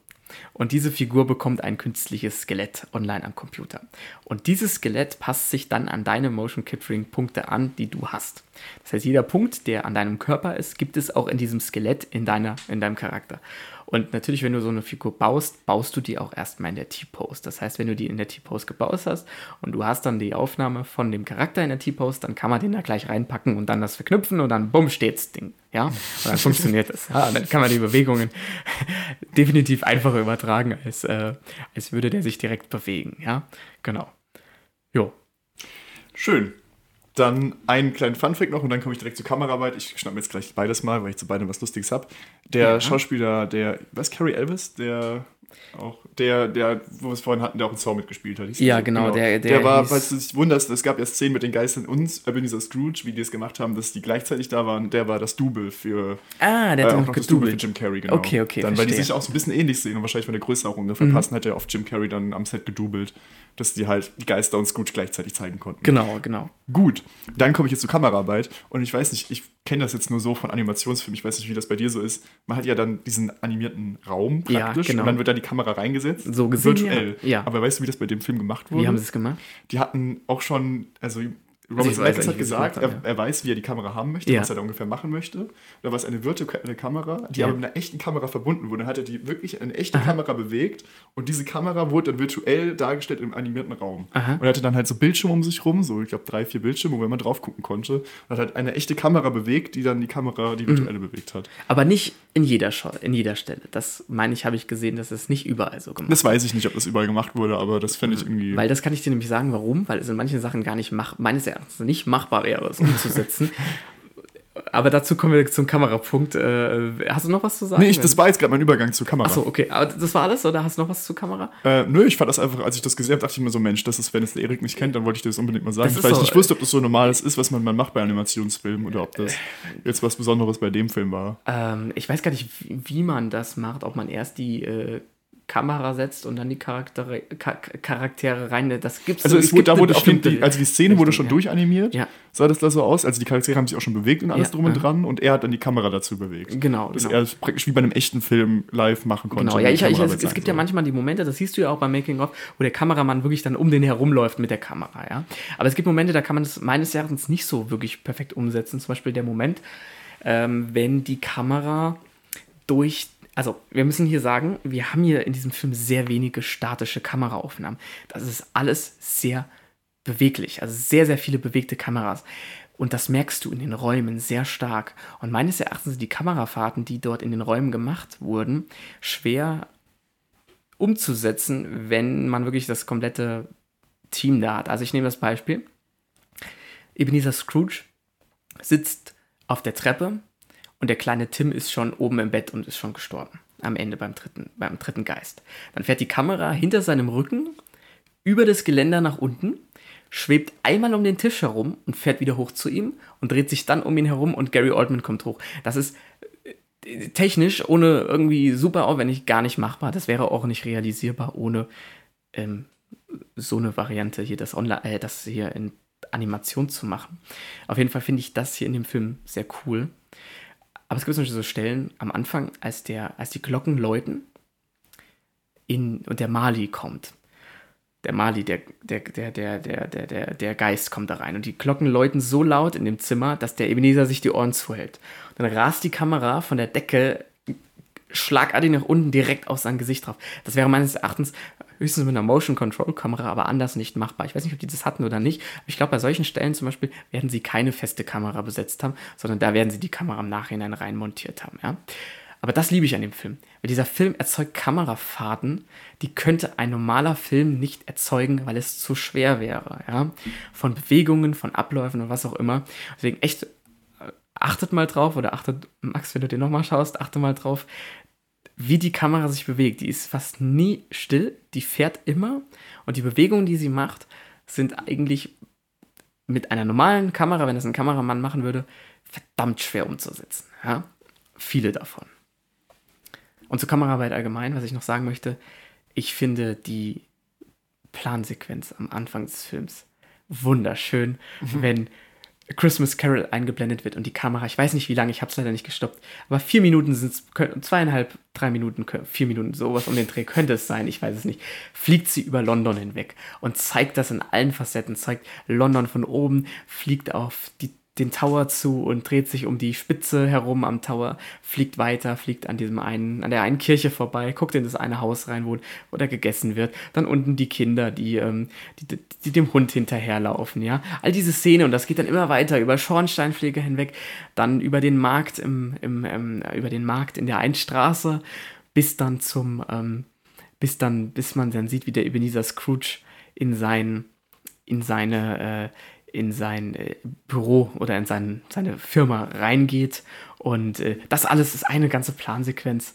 B: und diese Figur bekommt ein künstliches Skelett online am Computer. Und dieses Skelett passt sich dann an deine Motion Capturing Punkte an, die du hast. Das heißt, jeder Punkt, der an deinem Körper ist, gibt es auch in diesem Skelett in, deiner, in deinem Charakter. Und natürlich, wenn du so eine Figur baust, baust du die auch erstmal in der T-Pose. Das heißt, wenn du die in der T-Pose gebaut hast und du hast dann die Aufnahme von dem Charakter in der T-Pose, dann kann man den da gleich reinpacken und dann das verknüpfen und dann bumm steht's Ding. Ja, und dann funktioniert es. Ja, und dann kann man die Bewegungen definitiv einfacher übertragen, als, äh, als würde der sich direkt bewegen. Ja, genau. Jo.
A: Schön. Dann einen kleinen Funfact noch und dann komme ich direkt zur Kameraarbeit. Ich schnapp mir jetzt gleich beides mal, weil ich zu beidem was Lustiges habe. Der
B: Ja.
A: Schauspieler, der, was, Carrie Elvis, der auch, der, der, wo wir es vorhin hatten, der auch in Saw mitgespielt hat.
B: Ja,
A: so?
B: genau, der-
A: der,
B: der
A: war, falls du dich wunderst, es gab ja Szenen mit den Geistern und Ebenezer Scrooge, wie die es gemacht haben, dass die gleichzeitig da waren. Der war das Double für,
B: Ah, der
A: äh,
B: hat
A: auch
B: noch
A: das Double für. Jim Carrey, genau.
B: Okay, okay,
A: Dann, weil die sich auch so ein bisschen ähnlich sehen und wahrscheinlich von der Größe auch ungefähr
B: Mhm.
A: passen, hat er auf Jim Carrey dann am Set gedoubelt, dass die halt die Geister und Scrooge gleichzeitig zeigen konnten.
B: Genau, genau.
A: Gut, dann komme ich jetzt zur Kameraarbeit und ich weiß nicht, ich kenne das jetzt nur so von Animationsfilmen, ich weiß nicht, wie das bei dir so ist. Man hat ja dann diesen animierten Raum
B: Ja,
A: praktisch
B: genau.
A: und dann wird da die Kamera reingesetzt.
B: So gesehen,
A: virtuell.
B: ja. Ja.
A: Aber weißt du, wie das bei dem Film gemacht wurde?
B: Wie haben sie es gemacht?
A: die hatten auch schon, also Robert
B: weiß
A: Zemeckis hat gesagt, er, er weiß, wie er die Kamera haben möchte,
B: Ja.
A: was er da ungefähr machen möchte. Da war es eine virtuelle Kamera, die
B: Ja.
A: aber mit einer echten Kamera verbunden wurde. Dann hat er die wirklich eine echte Kamera bewegt und diese Kamera wurde dann virtuell dargestellt im animierten Raum.
B: Aha.
A: Und er hatte dann halt so Bildschirme um sich rum, so ich glaube drei, vier Bildschirme, wo man drauf gucken konnte. Und hat halt eine echte Kamera bewegt, die dann die Kamera, die virtuelle
B: Mhm.
A: bewegt hat.
B: Aber nicht in jeder, Show, in jeder Stelle. Das meine ich, habe ich gesehen, dass es nicht überall so gemacht
A: Das weiß ich nicht, ob das überall gemacht wurde, aber das fände ich irgendwie.
B: Weil das kann ich dir nämlich sagen, warum? Weil es in manchen Sachen gar nicht mach, meines Erachtens nicht machbar wäre, es umzusetzen. Aber dazu kommen wir zum Kamerapunkt. Äh, hast du noch was zu sagen?
A: nee, ich, das war jetzt gerade mein Übergang zur Kamera.
B: Achso, okay. Aber das war alles oder hast du noch was zur Kamera?
A: Äh, nö, ich fand das einfach, als ich das gesehen habe, dachte ich mir so, Mensch, das ist, wenn es der Erik nicht kennt, dann wollte ich dir das unbedingt mal sagen, weil ich
B: so,
A: nicht wusste, ob das so normales ist, was man, man macht bei Animationsfilmen oder ob das jetzt was Besonderes bei dem Film war.
B: Ähm, ich weiß gar nicht, wie, wie man das macht, ob man erst die äh, Kamera setzt und dann die Charaktere, Ka Charaktere rein. Das gibt's
A: Also
B: so-
A: es wurde,
B: gibt
A: da wurde auf jeden,
B: bestimmte
A: die, also die Szene wurde
B: Richtung,
A: schon
B: ja.
A: durchanimiert,
B: Ja.
A: sah das da so aus, also die Charaktere haben sich auch schon bewegt und alles
B: Ja,
A: drum und dran und er hat dann die Kamera dazu bewegt.
B: Genau,
A: Dass
B: genau.
A: er es praktisch wie bei einem echten Film live machen konnte.
B: Genau, ja, ich, ich, es, es gibt ja manchmal die Momente, das siehst du ja auch beim Making of, wo der Kameramann wirklich dann um den herumläuft mit der Kamera, ja. Aber es gibt Momente, da kann man das meines Erachtens nicht so wirklich perfekt umsetzen. Zum Beispiel der Moment, ähm, wenn die Kamera durch, also wir müssen hier sagen, wir haben hier in diesem Film sehr wenige statische Kameraaufnahmen. Das ist alles sehr beweglich, also sehr, sehr viele bewegte Kameras. Und das merkst du in den Räumen sehr stark. Und meines Erachtens sind die Kamerafahrten, die dort in den Räumen gemacht wurden, schwer umzusetzen, wenn man wirklich das komplette Team da hat. Also ich nehme das Beispiel. Ebenezer Scrooge sitzt auf der Treppe und der kleine Tim ist schon oben im Bett und ist schon gestorben. Am Ende beim dritten, beim dritten Geist. Dann fährt die Kamera hinter seinem Rücken über das Geländer nach unten, schwebt einmal um den Tisch herum und fährt wieder hoch zu ihm und dreht sich dann um ihn herum und Gary Oldman kommt hoch. Das ist äh, technisch, ohne irgendwie super aufwendig, gar nicht machbar. Das wäre auch nicht realisierbar ohne ähm, so eine Variante hier, das, Online, äh, das hier in Animation zu machen. Auf jeden Fall finde ich das hier in dem Film sehr cool. Aber es gibt zum Beispiel so Stellen am Anfang, als, der, als die Glocken läuten in, und der Mali kommt. Der Mali, der, der, der, der, der, der, der Geist kommt da rein. Und die Glocken läuten so laut in dem Zimmer, dass der Ebenezer sich die Ohren zuhält. Und dann rast die Kamera von der Decke schlagartig nach unten direkt auf sein Gesicht drauf. Das wäre meines Erachtens höchstens mit einer Motion Control Kamera, aber anders nicht machbar. Ich weiß nicht, ob die das hatten oder nicht. Ich glaube, bei solchen Stellen zum Beispiel werden sie keine feste Kamera besetzt haben, sondern da werden sie die Kamera im Nachhinein rein montiert haben. Ja? Aber das liebe ich an dem Film. Weil dieser Film erzeugt Kamerafahrten, die könnte ein normaler Film nicht erzeugen, weil es zu schwer wäre. Ja? Von Bewegungen, von Abläufen und was auch immer. Deswegen echt, äh, achtet mal drauf, oder achtet, Max, wenn du den nochmal schaust, achte mal drauf, wie die Kamera sich bewegt. Die ist fast nie still, die fährt immer und die Bewegungen, die sie macht, sind eigentlich mit einer normalen Kamera, wenn das ein Kameramann machen würde, verdammt schwer umzusetzen. Ja? Viele davon. Und zur Kameraarbeit allgemein, was ich noch sagen möchte, ich finde die Plansequenz am Anfang des Films wunderschön, wenn Christmas Carol eingeblendet wird und die Kamera, ich weiß nicht wie lange, ich habe es leider nicht gestoppt, aber vier Minuten sind es, zweieinhalb, drei Minuten, vier Minuten, sowas um den Dreh könnte es sein, ich weiß es nicht, fliegt sie über London hinweg und zeigt das in allen Facetten, zeigt London von oben, fliegt auf die, den Tower zu und dreht sich um die Spitze herum am Tower, fliegt weiter, fliegt an diesem einen, an der einen Kirche vorbei, guckt in das eine Haus rein, wo, wo da gegessen wird. Dann unten die Kinder, die, ähm, die, die dem Hund hinterherlaufen, ja. All diese Szene und das geht dann immer weiter über Schornsteinpflege hinweg, dann über den Markt im, im, ähm, über den Markt in der Einstraße, bis dann zum, ähm, bis dann, bis man dann sieht, wie der Ebenezer Scrooge in sein, in seine, äh, in sein äh, Büro oder in sein, seine Firma reingeht. Und äh, das alles ist eine ganze Plansequenz.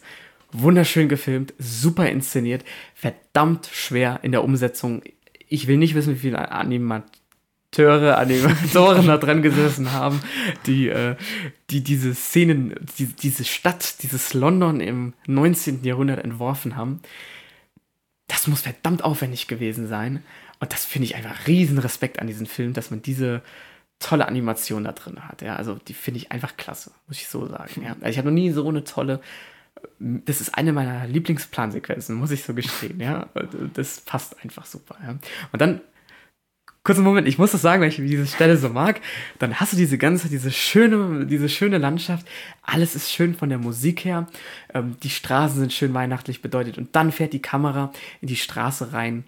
B: Wunderschön gefilmt, super inszeniert, verdammt schwer in der Umsetzung. Ich will nicht wissen, wie viele Animateure, Animatoren da dran gesessen haben, die, äh, die diese Szenen, die, diese Stadt, dieses London im 19. Jahrhundert entworfen haben. Das muss verdammt aufwendig gewesen sein. Und das finde ich einfach riesen Respekt an diesen Film, dass man diese tolle Animation da drin hat. Ja, also die finde ich einfach klasse, muss ich so sagen. Ja. Also ich habe noch nie so eine tolle. Das ist eine meiner Lieblingsplansequenzen, muss ich so gestehen. Ja, das passt einfach super. Ja. Und dann kurzen Moment, ich muss das sagen, weil ich diese Stelle so mag. Dann hast du diese ganze, diese schöne, diese schöne Landschaft. Alles ist schön von der Musik her. Ähm, die Straßen sind schön weihnachtlich bedeutet. Und dann fährt die Kamera in die Straße rein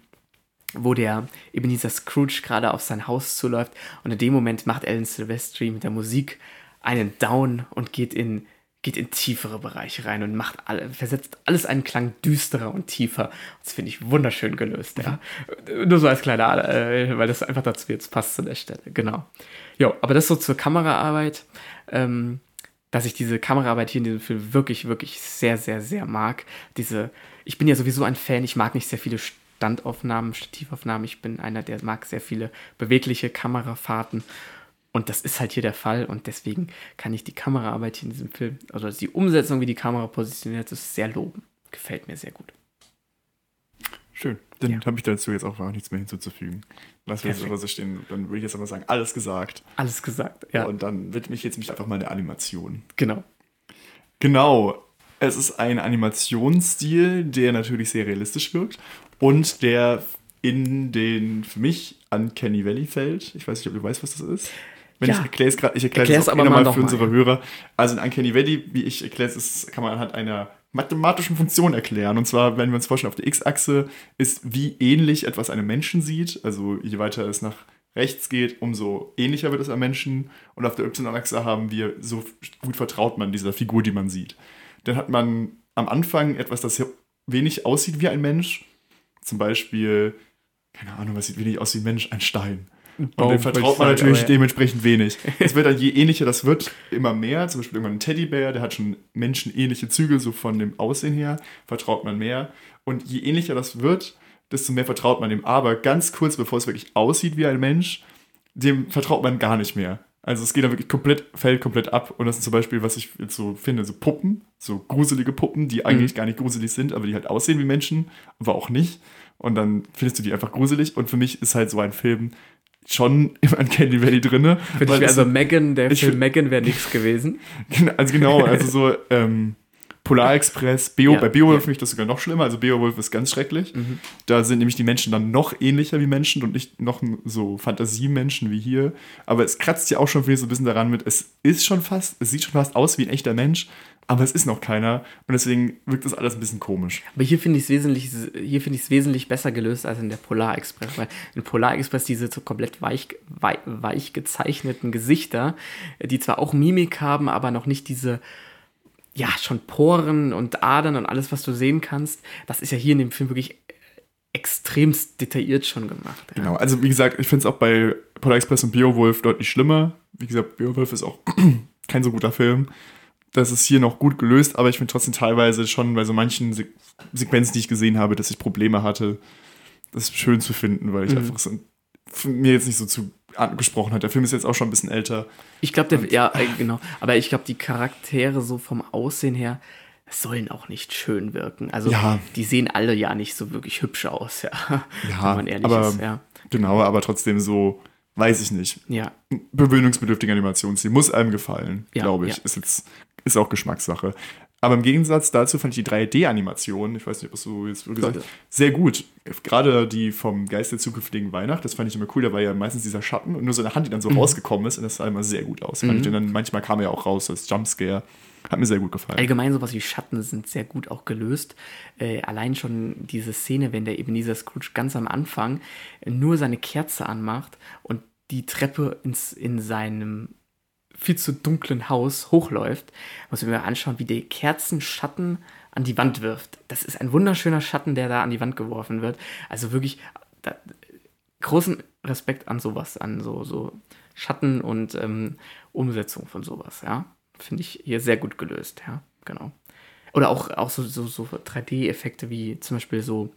B: wo der Ebenezer Scrooge gerade auf sein Haus zuläuft und in dem Moment macht Alan Silvestri mit der Musik einen Down und geht in geht in tiefere Bereiche rein und macht alle, versetzt alles einen Klang düsterer und tiefer. Das finde ich wunderschön gelöst, ja. Mhm. Nur so als kleiner, äh, weil das einfach dazu jetzt passt zu der Stelle, genau. Jo, aber das so zur Kameraarbeit, ähm, dass ich diese Kameraarbeit hier in diesem Film wirklich, wirklich sehr, sehr, sehr mag. Diese, ich bin ja sowieso ein Fan, ich mag nicht sehr viele Standaufnahmen, Stativaufnahmen, ich bin einer, der mag sehr viele bewegliche Kamerafahrten und das ist halt hier der Fall und deswegen kann ich die Kameraarbeit hier in diesem Film, also die Umsetzung, wie die Kamera positioniert ist, sehr loben. Gefällt mir sehr gut.
A: Schön. Dann ja. habe ich dazu jetzt auch nichts mehr hinzuzufügen. Lass wir so stehen. Dann würde ich jetzt aber sagen, alles gesagt.
B: Alles gesagt, ja.
A: Und dann widme ich jetzt mich einfach mal der Animation.
B: Genau.
A: Genau. Es ist ein Animationsstil, der natürlich sehr realistisch wirkt und der in den für mich Uncanny Valley fällt. Ich weiß nicht, ob du weißt, was das ist. Wenn ja. ich erkläre es gerade, ich erkläre es aber mal für unsere Hörer. Also in Uncanny Valley, wie ich erkläre es, kann man anhand einer mathematischen Funktion erklären. Und zwar, wenn wir uns vorstellen, auf der X-Achse ist, wie ähnlich etwas einem Menschen sieht. Also je weiter es nach rechts geht, umso ähnlicher wird es am Menschen. Und auf der Y-Achse haben wir, so gut vertraut man dieser Figur, die man sieht. Dann hat man am Anfang etwas, das wenig aussieht wie ein Mensch. Zum Beispiel, keine Ahnung, was sieht wenig aus wie ein Mensch? Ein Stein. Und dem vertraut man natürlich ja. dementsprechend wenig. Es wird dann, je ähnlicher das wird, immer mehr. Zum Beispiel irgendwann ein Teddybär, der hat schon menschenähnliche Züge, so von dem Aussehen her, vertraut man mehr. Und je ähnlicher das wird, desto mehr vertraut man dem. Aber ganz kurz, bevor es wirklich aussieht wie ein Mensch, dem vertraut man gar nicht mehr. Also es geht dann wirklich komplett, fällt komplett ab. Und das ist zum Beispiel, was ich jetzt so finde, so Puppen, so gruselige Puppen, die eigentlich mhm. gar nicht gruselig sind, aber die halt aussehen wie Menschen, aber auch nicht. Und dann findest du die einfach gruselig. Und für mich ist halt so ein Film, schon im Uncanny Valley drin.
B: also Megan, der Film Megan wäre nichts gewesen.
A: Also genau, also so ähm, Polar Express, Beo, ja, bei Beowulf ja. finde ich das sogar noch schlimmer. Also Beowulf ist ganz schrecklich. Mhm. Da sind nämlich die Menschen dann noch ähnlicher wie Menschen und nicht noch so Fantasiemenschen wie hier. Aber es kratzt ja auch schon so ein bisschen daran mit, es ist schon fast, es sieht schon fast aus wie ein echter Mensch, aber es ist noch keiner und deswegen wirkt das alles ein bisschen komisch.
B: Aber hier finde ich es wesentlich, wesentlich besser gelöst als in der Polar Express, weil in Polar Express diese so komplett weich, weich, weich gezeichneten Gesichter, die zwar auch Mimik haben, aber noch nicht diese ja, schon Poren und Adern und alles, was du sehen kannst, das ist ja hier in dem Film wirklich extremst detailliert schon gemacht.
A: Ja. Genau, also wie gesagt, ich finde es auch bei Polar Express und Beowulf deutlich schlimmer. Wie gesagt, Beowulf ist auch kein so guter Film das ist hier noch gut gelöst, aber ich finde trotzdem teilweise schon bei so manchen Se Sequenzen, die ich gesehen habe, dass ich Probleme hatte, das schön zu finden, weil ich mhm. einfach so, mir jetzt nicht so zu angesprochen hat. Der Film ist jetzt auch schon ein bisschen älter.
B: Ich glaube, der, ja, äh, genau. Aber ich glaube, die Charaktere so vom Aussehen her sollen auch nicht schön wirken. Also, ja. die sehen alle ja nicht so wirklich hübsch aus, ja.
A: Ja, wenn man ehrlich aber, ist, ja. Genau, aber trotzdem so, weiß ich nicht.
B: Ja.
A: Bewöhnungsbedürftige Animationsstil muss einem gefallen, ja, glaube ich. Ist jetzt ist auch Geschmackssache. Aber im Gegensatz dazu fand ich die 3D-Animation, ich weiß nicht, was du jetzt gesagt hast, sehr gut. Gerade die vom Geist der zukünftigen Weihnacht, das fand ich immer cool. Da war ja meistens dieser Schatten und nur so eine Hand, die dann so mhm. rausgekommen ist und das sah immer sehr gut aus. Mhm. Und dann manchmal kam er ja auch raus als Jumpscare. Hat mir sehr gut gefallen.
B: Allgemein sowas wie Schatten sind sehr gut auch gelöst. Äh, allein schon diese Szene, wenn der Ebenezer Scrooge ganz am Anfang nur seine Kerze anmacht und die Treppe ins, in seinem viel zu dunklen Haus hochläuft, muss ich mir anschauen, wie der Kerzenschatten an die Wand wirft. Das ist ein wunderschöner Schatten, der da an die Wand geworfen wird. Also wirklich da, großen Respekt an sowas, an so, so Schatten und ähm, Umsetzung von sowas, ja. Finde ich hier sehr gut gelöst, ja, genau. Oder auch, auch so, so, so 3D-Effekte wie zum Beispiel so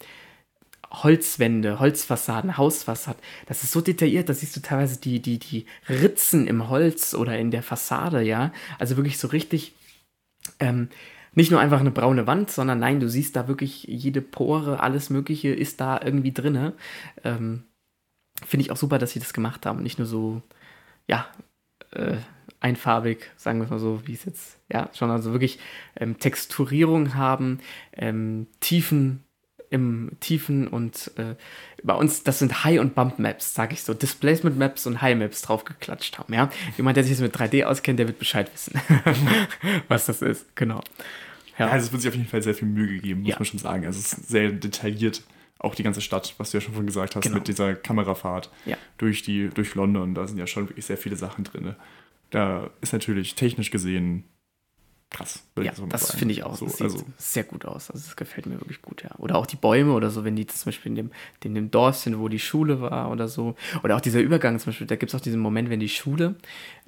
B: Holzwände, Holzfassaden, Hausfassad. Das ist so detailliert, da siehst du teilweise die, die, die Ritzen im Holz oder in der Fassade, ja. Also wirklich so richtig, ähm, nicht nur einfach eine braune Wand, sondern nein, du siehst da wirklich jede Pore, alles Mögliche ist da irgendwie drinne. Ähm, Finde ich auch super, dass sie das gemacht haben. Nicht nur so, ja, äh, einfarbig, sagen wir es mal so, wie es jetzt, ja, schon also wirklich ähm, Texturierung haben, ähm, Tiefen im Tiefen und äh, bei uns, das sind High- und Bump-Maps, sage ich so, Displacement-Maps und High-Maps draufgeklatscht haben, ja. Jemand, der sich jetzt mit 3D auskennt, der wird Bescheid wissen, was das ist, genau.
A: Ja, also es wird sich auf jeden Fall sehr viel Mühe gegeben, muss
B: Ja.
A: man schon sagen. Also es ist sehr detailliert, auch die ganze Stadt, was du ja schon vorhin gesagt hast,
B: Genau.
A: mit dieser Kamerafahrt
B: Ja.
A: durch, die, durch London. Da sind ja schon wirklich sehr viele Sachen drin. Da ist natürlich technisch gesehen krass.
B: Ja,
A: so
B: das finde ich auch.
A: So,
B: das sieht
A: also,
B: sehr gut aus. Also das gefällt mir wirklich gut, ja. Oder auch die Bäume oder so, wenn die zum Beispiel in dem, in dem Dorf sind, wo die Schule war oder so. Oder auch dieser Übergang zum Beispiel, da gibt es auch diesen Moment, wenn die Schule,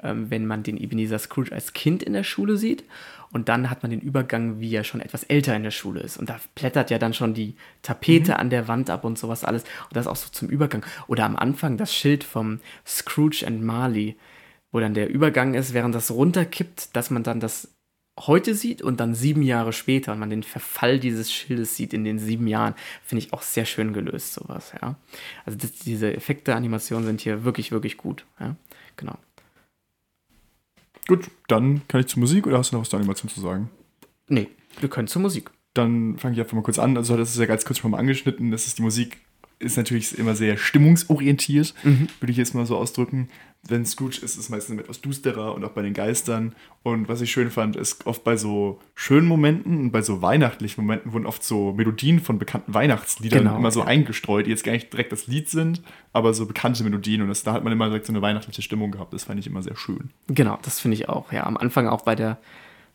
B: ähm, wenn man den Ebenezer Scrooge als Kind in der Schule sieht und dann hat man den Übergang, wie er schon etwas älter in der Schule ist. Und da blättert ja dann schon die Tapete an der Wand ab und sowas alles. Und das auch so zum Übergang. Oder am Anfang das Schild vom Scrooge and Marley, wo dann der Übergang ist, während das runterkippt, dass man dann das heute sieht und dann sieben Jahre später und man den Verfall dieses Schildes sieht in den sieben Jahren, finde ich auch sehr schön gelöst, sowas, ja. Also das, diese Effekte, Animationen sind hier wirklich, wirklich gut, ja. Genau.
A: gut, dann kann ich zur Musik oder hast du noch was zur Animation zu sagen?
B: Nee, wir können zur Musik.
A: Dann fange ich einfach mal kurz an. Also, das ist ja ganz kurz schon mal angeschnitten. Das ist die Musik, ist natürlich immer sehr stimmungsorientiert, würde ich jetzt mal so ausdrücken. Wenn Scrooge ist, ist es meistens etwas düsterer und auch bei den Geistern. Und was ich schön fand, ist oft bei so schönen Momenten und bei so weihnachtlichen Momenten wurden oft so Melodien von bekannten Weihnachtsliedern
B: Genau,
A: immer so
B: ja.
A: eingestreut, die jetzt gar nicht direkt das Lied sind, aber so bekannte Melodien. Und das, da hat man immer direkt so eine weihnachtliche Stimmung gehabt. Das fand ich immer sehr schön.
B: Genau, das finde ich auch, ja. Am Anfang auch bei der,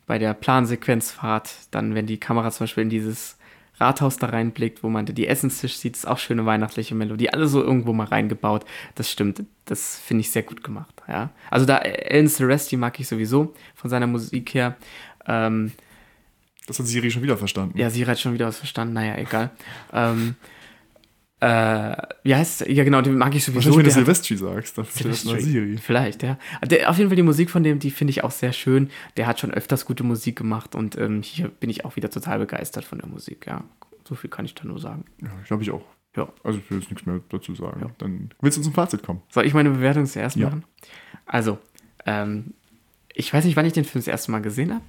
B: bei der Plansequenzfahrt, dann, wenn die Kamera zum Beispiel in dieses Rathaus da reinblickt, wo man die Essenstisch sieht, ist auch schöne weihnachtliche Melodie. Alle so irgendwo mal reingebaut. Das stimmt. Das finde ich sehr gut gemacht, ja. Also da Alan Silvestri mag ich sowieso von seiner Musik her. Ähm,
A: Das hat Siri schon wieder verstanden.
B: ja, sie hat schon wieder was verstanden. Naja, egal. ähm, äh, wie heißt es? Ja, genau, den mag ich sowieso.
A: Wenn du Silvestri sagst, dann
B: Silvestri.
A: Siri.
B: Vielleicht, ja. Der, auf jeden Fall die Musik von dem, die finde ich auch sehr schön. Der hat schon öfters gute Musik gemacht und ähm, hier bin ich auch wieder total begeistert von der Musik, ja. So viel kann ich da nur sagen.
A: Ja, glaube ich auch.
B: Ja.
A: Also ich will jetzt nichts mehr dazu sagen.
B: Ja.
A: Dann willst du zum Fazit kommen.
B: Soll ich meine Bewertung zuerst
A: Ja.
B: machen? Also, ähm, ich weiß nicht, wann ich den Film das erste Mal gesehen habe.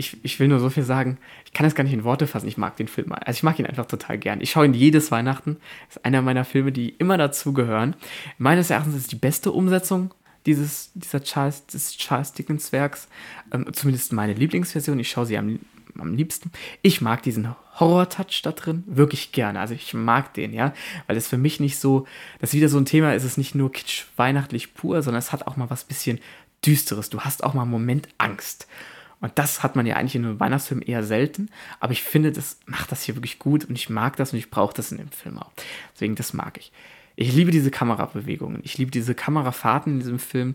B: Ich, ich will nur so viel sagen, ich kann das gar nicht in Worte fassen. Ich mag den Film. Also ich mag ihn einfach total gern. Ich schaue ihn jedes Weihnachten. ist einer meiner Filme, die immer dazugehören. Meines Erachtens ist es die beste Umsetzung dieses, dieser Charles, des Charles Dickens Werks. Ähm, zumindest meine Lieblingsversion. Ich schaue sie am, am liebsten. Ich mag diesen Horror-Touch da drin wirklich gerne. Also ich mag den, ja. Weil es für mich nicht so, das ist wieder so ein Thema, es ist nicht nur kitsch weihnachtlich pur, sondern es hat auch mal was bisschen Düsteres. Du hast auch mal einen Moment Angst. Und das hat man ja eigentlich in einem Weihnachtsfilm eher selten. Aber ich finde, das macht das hier wirklich gut und ich mag das und ich brauche das in dem Film auch. Deswegen, das mag ich. Ich liebe diese Kamerabewegungen. Ich liebe diese Kamerafahrten in diesem Film.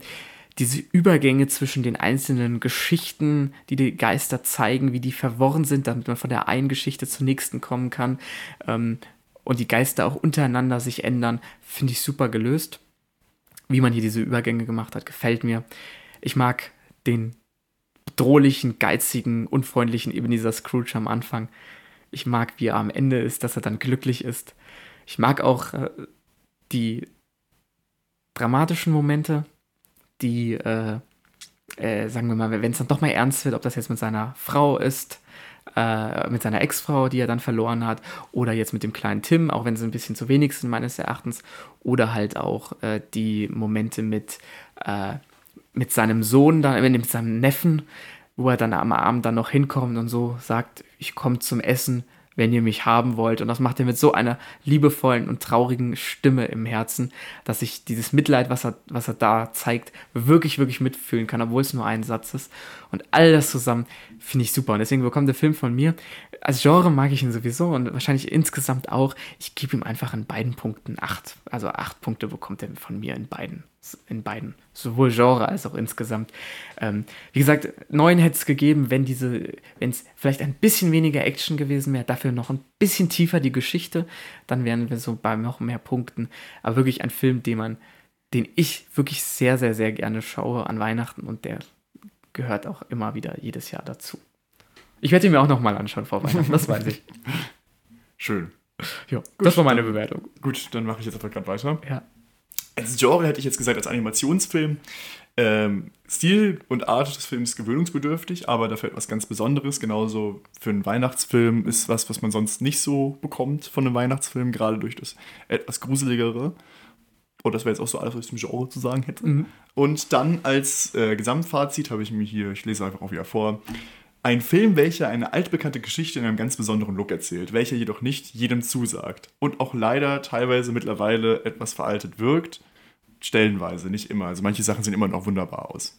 B: Diese Übergänge zwischen den einzelnen Geschichten, die die Geister zeigen, wie die verworren sind, damit man von der einen Geschichte zur nächsten kommen kann. Ähm, und die Geister auch untereinander sich ändern, finde ich super gelöst. Wie man hier diese Übergänge gemacht hat, gefällt mir. Ich mag den bedrohlichen, geizigen, unfreundlichen Ebenezer Scrooge am Anfang. Ich mag, wie er am Ende ist, dass er dann glücklich ist. Ich mag auch äh, die dramatischen Momente, die, äh, äh, sagen wir mal, wenn es dann doch mal ernst wird, ob das jetzt mit seiner Frau ist, äh, mit seiner Ex-Frau, die er dann verloren hat, oder jetzt mit dem kleinen Tim, auch wenn sie ein bisschen zu wenig sind, meines Erachtens, oder halt auch äh, die Momente mit, äh, mit seinem Sohn, dann, mit seinem Neffen, wo er dann am Abend dann noch hinkommt und so sagt, ich komme zum Essen, wenn ihr mich haben wollt. Und das macht er mit so einer liebevollen und traurigen Stimme im Herzen, dass ich dieses Mitleid, was er, was er da zeigt, wirklich, wirklich mitfühlen kann, obwohl es nur ein Satz ist. Und all das zusammen finde ich super. Und deswegen bekommt der Film von mir. Als Genre mag ich ihn sowieso und wahrscheinlich insgesamt auch. Ich gebe ihm einfach in beiden Punkten acht. Also acht Punkte bekommt er von mir in beiden. In beiden. Sowohl Genre als auch insgesamt. Ähm, wie gesagt, neun hätte es gegeben, wenn diese, wenn es vielleicht ein bisschen weniger Action gewesen wäre, dafür noch ein bisschen tiefer die Geschichte, dann wären wir so bei noch mehr Punkten. Aber wirklich ein Film, den man, den ich wirklich sehr, sehr, sehr gerne schaue an Weihnachten und der gehört auch immer wieder jedes Jahr dazu. Ich werde ihn mir auch nochmal anschauen vor Weihnachten, das weiß ich.
A: Schön.
B: Ja, das war meine Bewertung.
A: Gut, dann mache ich jetzt einfach gerade weiter.
B: Ja.
A: als Genre hätte ich jetzt gesagt, als Animationsfilm. Ähm, Stil und Art des Films gewöhnungsbedürftig, aber dafür etwas ganz Besonderes. Genauso für einen Weihnachtsfilm ist was, was man sonst nicht so bekommt von einem Weihnachtsfilm, gerade durch das etwas gruseligere. Und das wäre jetzt auch so alles, was ich zum Genre zu sagen hätte. Mhm. Und dann als äh, Gesamtfazit habe ich mir hier, ich lese einfach auch wieder vor, ein Film, welcher eine altbekannte Geschichte in einem ganz besonderen Look erzählt, welcher jedoch nicht jedem zusagt und auch leider teilweise mittlerweile etwas veraltet wirkt stellenweise, nicht immer. Also manche Sachen sehen immer noch wunderbar aus.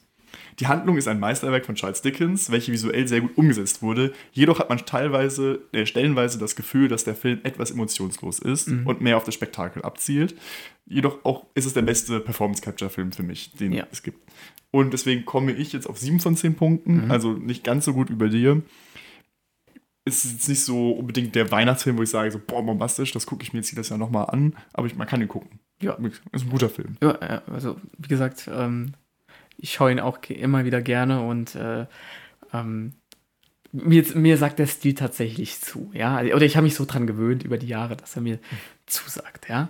A: Die Handlung ist ein Meisterwerk von Charles Dickens, welche visuell sehr gut umgesetzt wurde. Jedoch hat man teilweise, äh, stellenweise das Gefühl, dass der Film etwas emotionslos ist mhm. und mehr auf das Spektakel abzielt. Jedoch auch ist es der beste Performance-Capture-Film für mich, den ja. es gibt. Und deswegen komme ich jetzt auf 7 von 10 Punkten, mhm. also nicht ganz so gut wie bei dir. Ist jetzt nicht so unbedingt der Weihnachtsfilm, wo ich sage, so, boah, bombastisch, das gucke ich mir jetzt jedes Jahr nochmal an, aber ich, man kann ihn gucken. Ja. Ist ein guter Film.
B: Ja, also wie gesagt, ähm, ich schaue ihn auch immer wieder gerne und äh, ähm, mir, mir sagt der Stil tatsächlich zu, ja. Oder ich habe mich so dran gewöhnt über die Jahre, dass er mir zusagt, ja.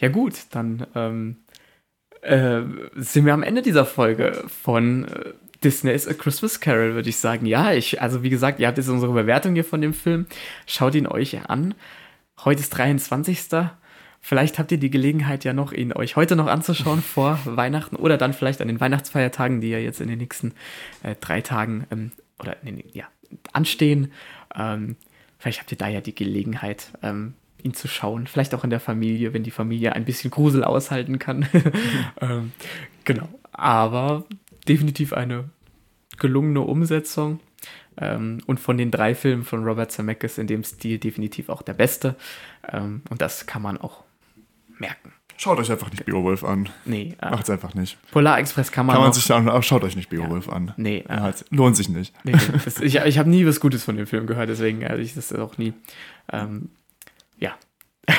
B: Ja, gut, dann ähm, äh, sind wir am Ende dieser Folge von äh, Disney's A Christmas Carol, würde ich sagen. Ja, ich, also wie gesagt, ihr habt jetzt unsere Bewertung hier von dem Film. Schaut ihn euch an. Heute ist 23. Vielleicht habt ihr die Gelegenheit ja noch, ihn euch heute noch anzuschauen vor Weihnachten oder dann vielleicht an den Weihnachtsfeiertagen, die ja jetzt in den nächsten äh, drei Tagen ähm, oder den, ja, anstehen. Ähm, vielleicht habt ihr da ja die Gelegenheit, ähm, ihn zu schauen. Vielleicht auch in der Familie, wenn die Familie ein bisschen Grusel aushalten kann. ähm, genau. Aber definitiv eine gelungene Umsetzung. Ähm, und von den drei Filmen von Robert Zemeckis in dem Stil definitiv auch der beste. Ähm, und das kann man auch merken.
A: Schaut euch einfach nicht Beowulf an.
B: Nee.
A: Äh, Macht's einfach nicht.
B: Polar Express kann man.
A: Kann man sich da auch, schaut euch nicht Beowulf ja. an.
B: Nee. Äh,
A: lohnt sich nicht.
B: Nee, das, ich ich habe nie was Gutes von dem Film gehört, deswegen also ich das auch nie. Ähm, ja.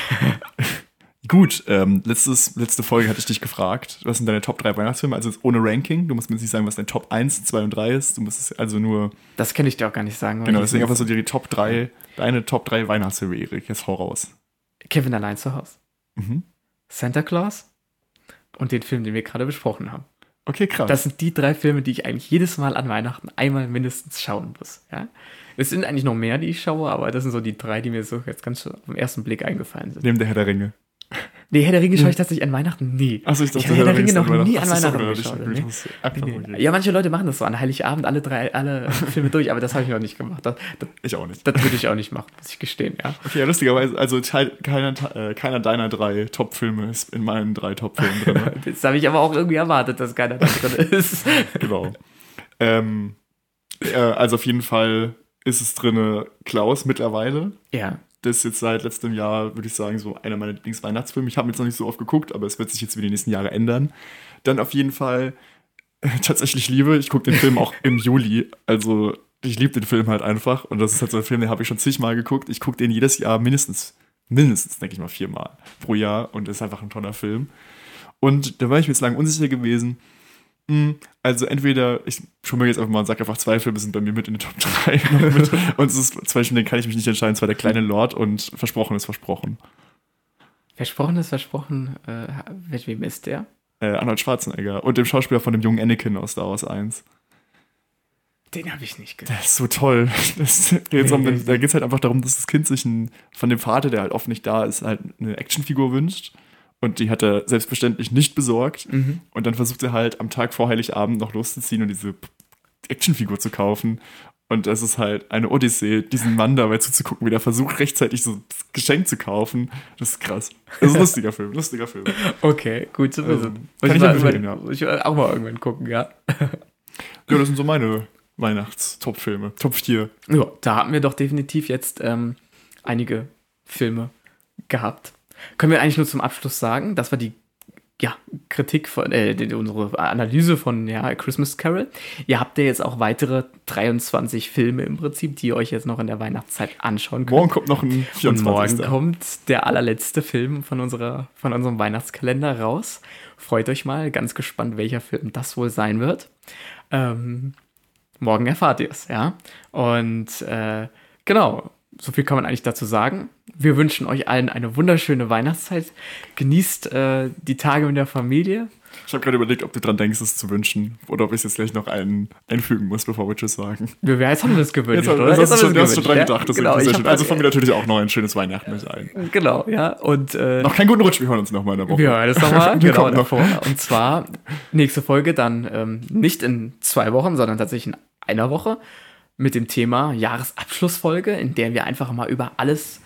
A: Gut, ähm, letztes, letzte Folge hatte ich dich gefragt, was sind deine Top 3 Weihnachtsfilme? Also ohne Ranking. Du musst mir nicht sagen, was dein Top 1, 2 und 3 ist. Du musst es also nur.
B: Das kann ich dir auch gar nicht sagen.
A: Genau, deswegen einfach so die Top 3, deine Top 3 Weihnachtsfilme, Erik. Jetzt hau raus.
B: Kevin allein zu Hause. Mhm. Santa Claus und den Film, den wir gerade besprochen haben.
A: Okay, krass.
B: Das sind die drei Filme, die ich eigentlich jedes Mal an Weihnachten einmal mindestens schauen muss. Ja? Es sind eigentlich noch mehr, die ich schaue, aber das sind so die drei, die mir so jetzt ganz auf den ersten Blick eingefallen sind.
A: Neben der Herr der Ringe.
B: Nee, Herr der Ringe schaue ich tatsächlich an Weihnachten nie.
A: Achso, ich dachte,
B: ich Herr der Ringe noch nie an Weihnachten geschaut. Nee. Ja, manche Leute machen das so an Heiligabend alle drei, alle Filme durch, aber das habe ich noch nicht gemacht. Das, das,
A: ich auch nicht.
B: Das würde ich auch nicht machen, muss ich gestehen, ja.
A: Okay, ja, lustigerweise, also keiner, äh, keiner deiner drei Top-Filme ist in meinen drei Top-Filmen drin.
B: das habe ich aber auch irgendwie erwartet, dass keiner da drin ist.
A: genau. Ähm, äh, also auf jeden Fall ist es drin Klaus mittlerweile.
B: Ja
A: das ist jetzt seit letztem Jahr, würde ich sagen, so einer meiner Lieblingsweihnachtsfilme. Ich habe jetzt noch nicht so oft geguckt, aber es wird sich jetzt über die nächsten Jahre ändern. Dann auf jeden Fall äh, tatsächlich liebe. Ich gucke den Film auch im Juli. Also ich liebe den Film halt einfach. Und das ist halt so ein Film, den habe ich schon zigmal geguckt. Ich gucke den jedes Jahr mindestens, mindestens, denke ich mal, viermal pro Jahr. Und ist einfach ein toller Film. Und da war ich mir jetzt lange unsicher gewesen also entweder, ich schon mal jetzt einfach mal und sage einfach, zwei Filme sind bei mir mit in den Top 3. und es ist zum Beispiel, den kann ich mich nicht entscheiden, zwar der kleine Lord und Versprochen ist Versprochen.
B: Versprochen ist Versprochen, äh, mit wem ist der?
A: Äh, Arnold Schwarzenegger und dem Schauspieler von dem jungen Anakin aus Star Wars 1.
B: Den habe ich nicht gesehen.
A: Der ist so toll. Das, nee, um, da geht es halt einfach darum, dass das Kind sich ein, von dem Vater, der halt oft nicht da ist, halt eine Actionfigur wünscht. Und die hat er selbstverständlich nicht besorgt. Mhm. Und dann versucht er halt am Tag vor Heiligabend noch loszuziehen und diese Actionfigur zu kaufen. Und das ist halt eine Odyssee, diesen Mann dabei zuzugucken, wie der versucht, rechtzeitig so ein Geschenk zu kaufen. Das ist krass. Das ist ein lustiger Film, lustiger Film.
B: Okay, gut zu wissen.
A: Also, kann ich, empfehlen, ja.
B: ich will auch mal irgendwann gucken, ja.
A: ja, das sind so meine Weihnachts-Top-Filme. Top 4.
B: Ja, da haben wir doch definitiv jetzt ähm, einige Filme gehabt. Können wir eigentlich nur zum Abschluss sagen, das war die ja, Kritik von, äh, unsere Analyse von ja, Christmas Carol. Ihr habt ja jetzt auch weitere 23 Filme im Prinzip, die ihr euch jetzt noch in der Weihnachtszeit anschauen könnt.
A: Morgen kommt noch ein
B: 24. Und morgen kommt der allerletzte Film von, unserer, von unserem Weihnachtskalender raus. Freut euch mal, ganz gespannt, welcher Film das wohl sein wird. Ähm, morgen erfahrt ihr es, ja. Und äh, genau, so viel kann man eigentlich dazu sagen. Wir wünschen euch allen eine wunderschöne Weihnachtszeit. Genießt äh, die Tage mit der Familie.
A: Ich habe gerade überlegt, ob du dran denkst, es zu wünschen. Oder ob ich es jetzt gleich noch einen einfügen muss, bevor wir Tschüss sagen.
B: Wir, wir- jetzt haben wir das gewünscht,
A: Jetzt,
B: oder?
A: hast,
B: Jetzt
A: du schon,
B: wir
A: du
B: das
A: hast schon dran gedacht.
B: Ja? Genau,
A: sehr schön. Also von mir natürlich auch noch ein schönes Weihnachten mit ein.
B: Genau, ja. Und äh,
A: Noch keinen guten Rutsch, wir hören uns nochmal in der Woche.
B: wir hören das nochmal
A: Wir
B: genau davor. Und zwar nächste Folge dann ähm, nicht in zwei Wochen, sondern tatsächlich in einer Woche mit dem Thema Jahresabschlussfolge, in der wir einfach mal über alles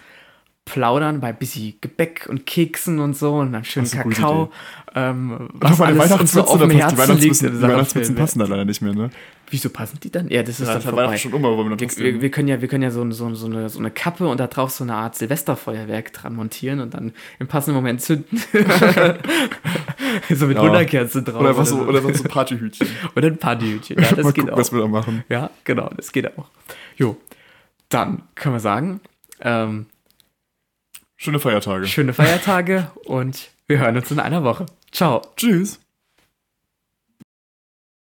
B: plaudern, bei bisschen Gebäck und Keksen und so und dann schön
A: ist
B: Kakao. Ähm,
A: Ach, meine Weihnachtsmütze,
B: auf
A: da
B: dem
A: passt- die
B: Herzen liegt
A: die Weihnachtsmützen passen da leider nicht mehr, ne?
B: Wieso passen die dann? Ja, das ist
A: Ja,
B: dann vorbei.
A: Schon aber wollen wir noch
B: Wir, wir, können ja, wir können ja so, so, so, eine, so eine Kappe und da drauf so eine Art Silvesterfeuerwerk dran montieren und dann im passenden Moment zünden. so mit
A: Ja.
B: Wunderkerzen drauf.
A: Oder so,
B: so.
A: oder so ein Partyhütchen.
B: Oder ein Partyhütchen. Ja, das
A: Mal
B: geht
A: gucken,
B: auch.
A: was wir da machen.
B: Ja, genau, das geht auch. Jo, dann können wir sagen, ähm,
A: Schöne Feiertage.
B: schöne Feiertage und wir hören uns in einer Woche. Ciao.
A: Tschüss.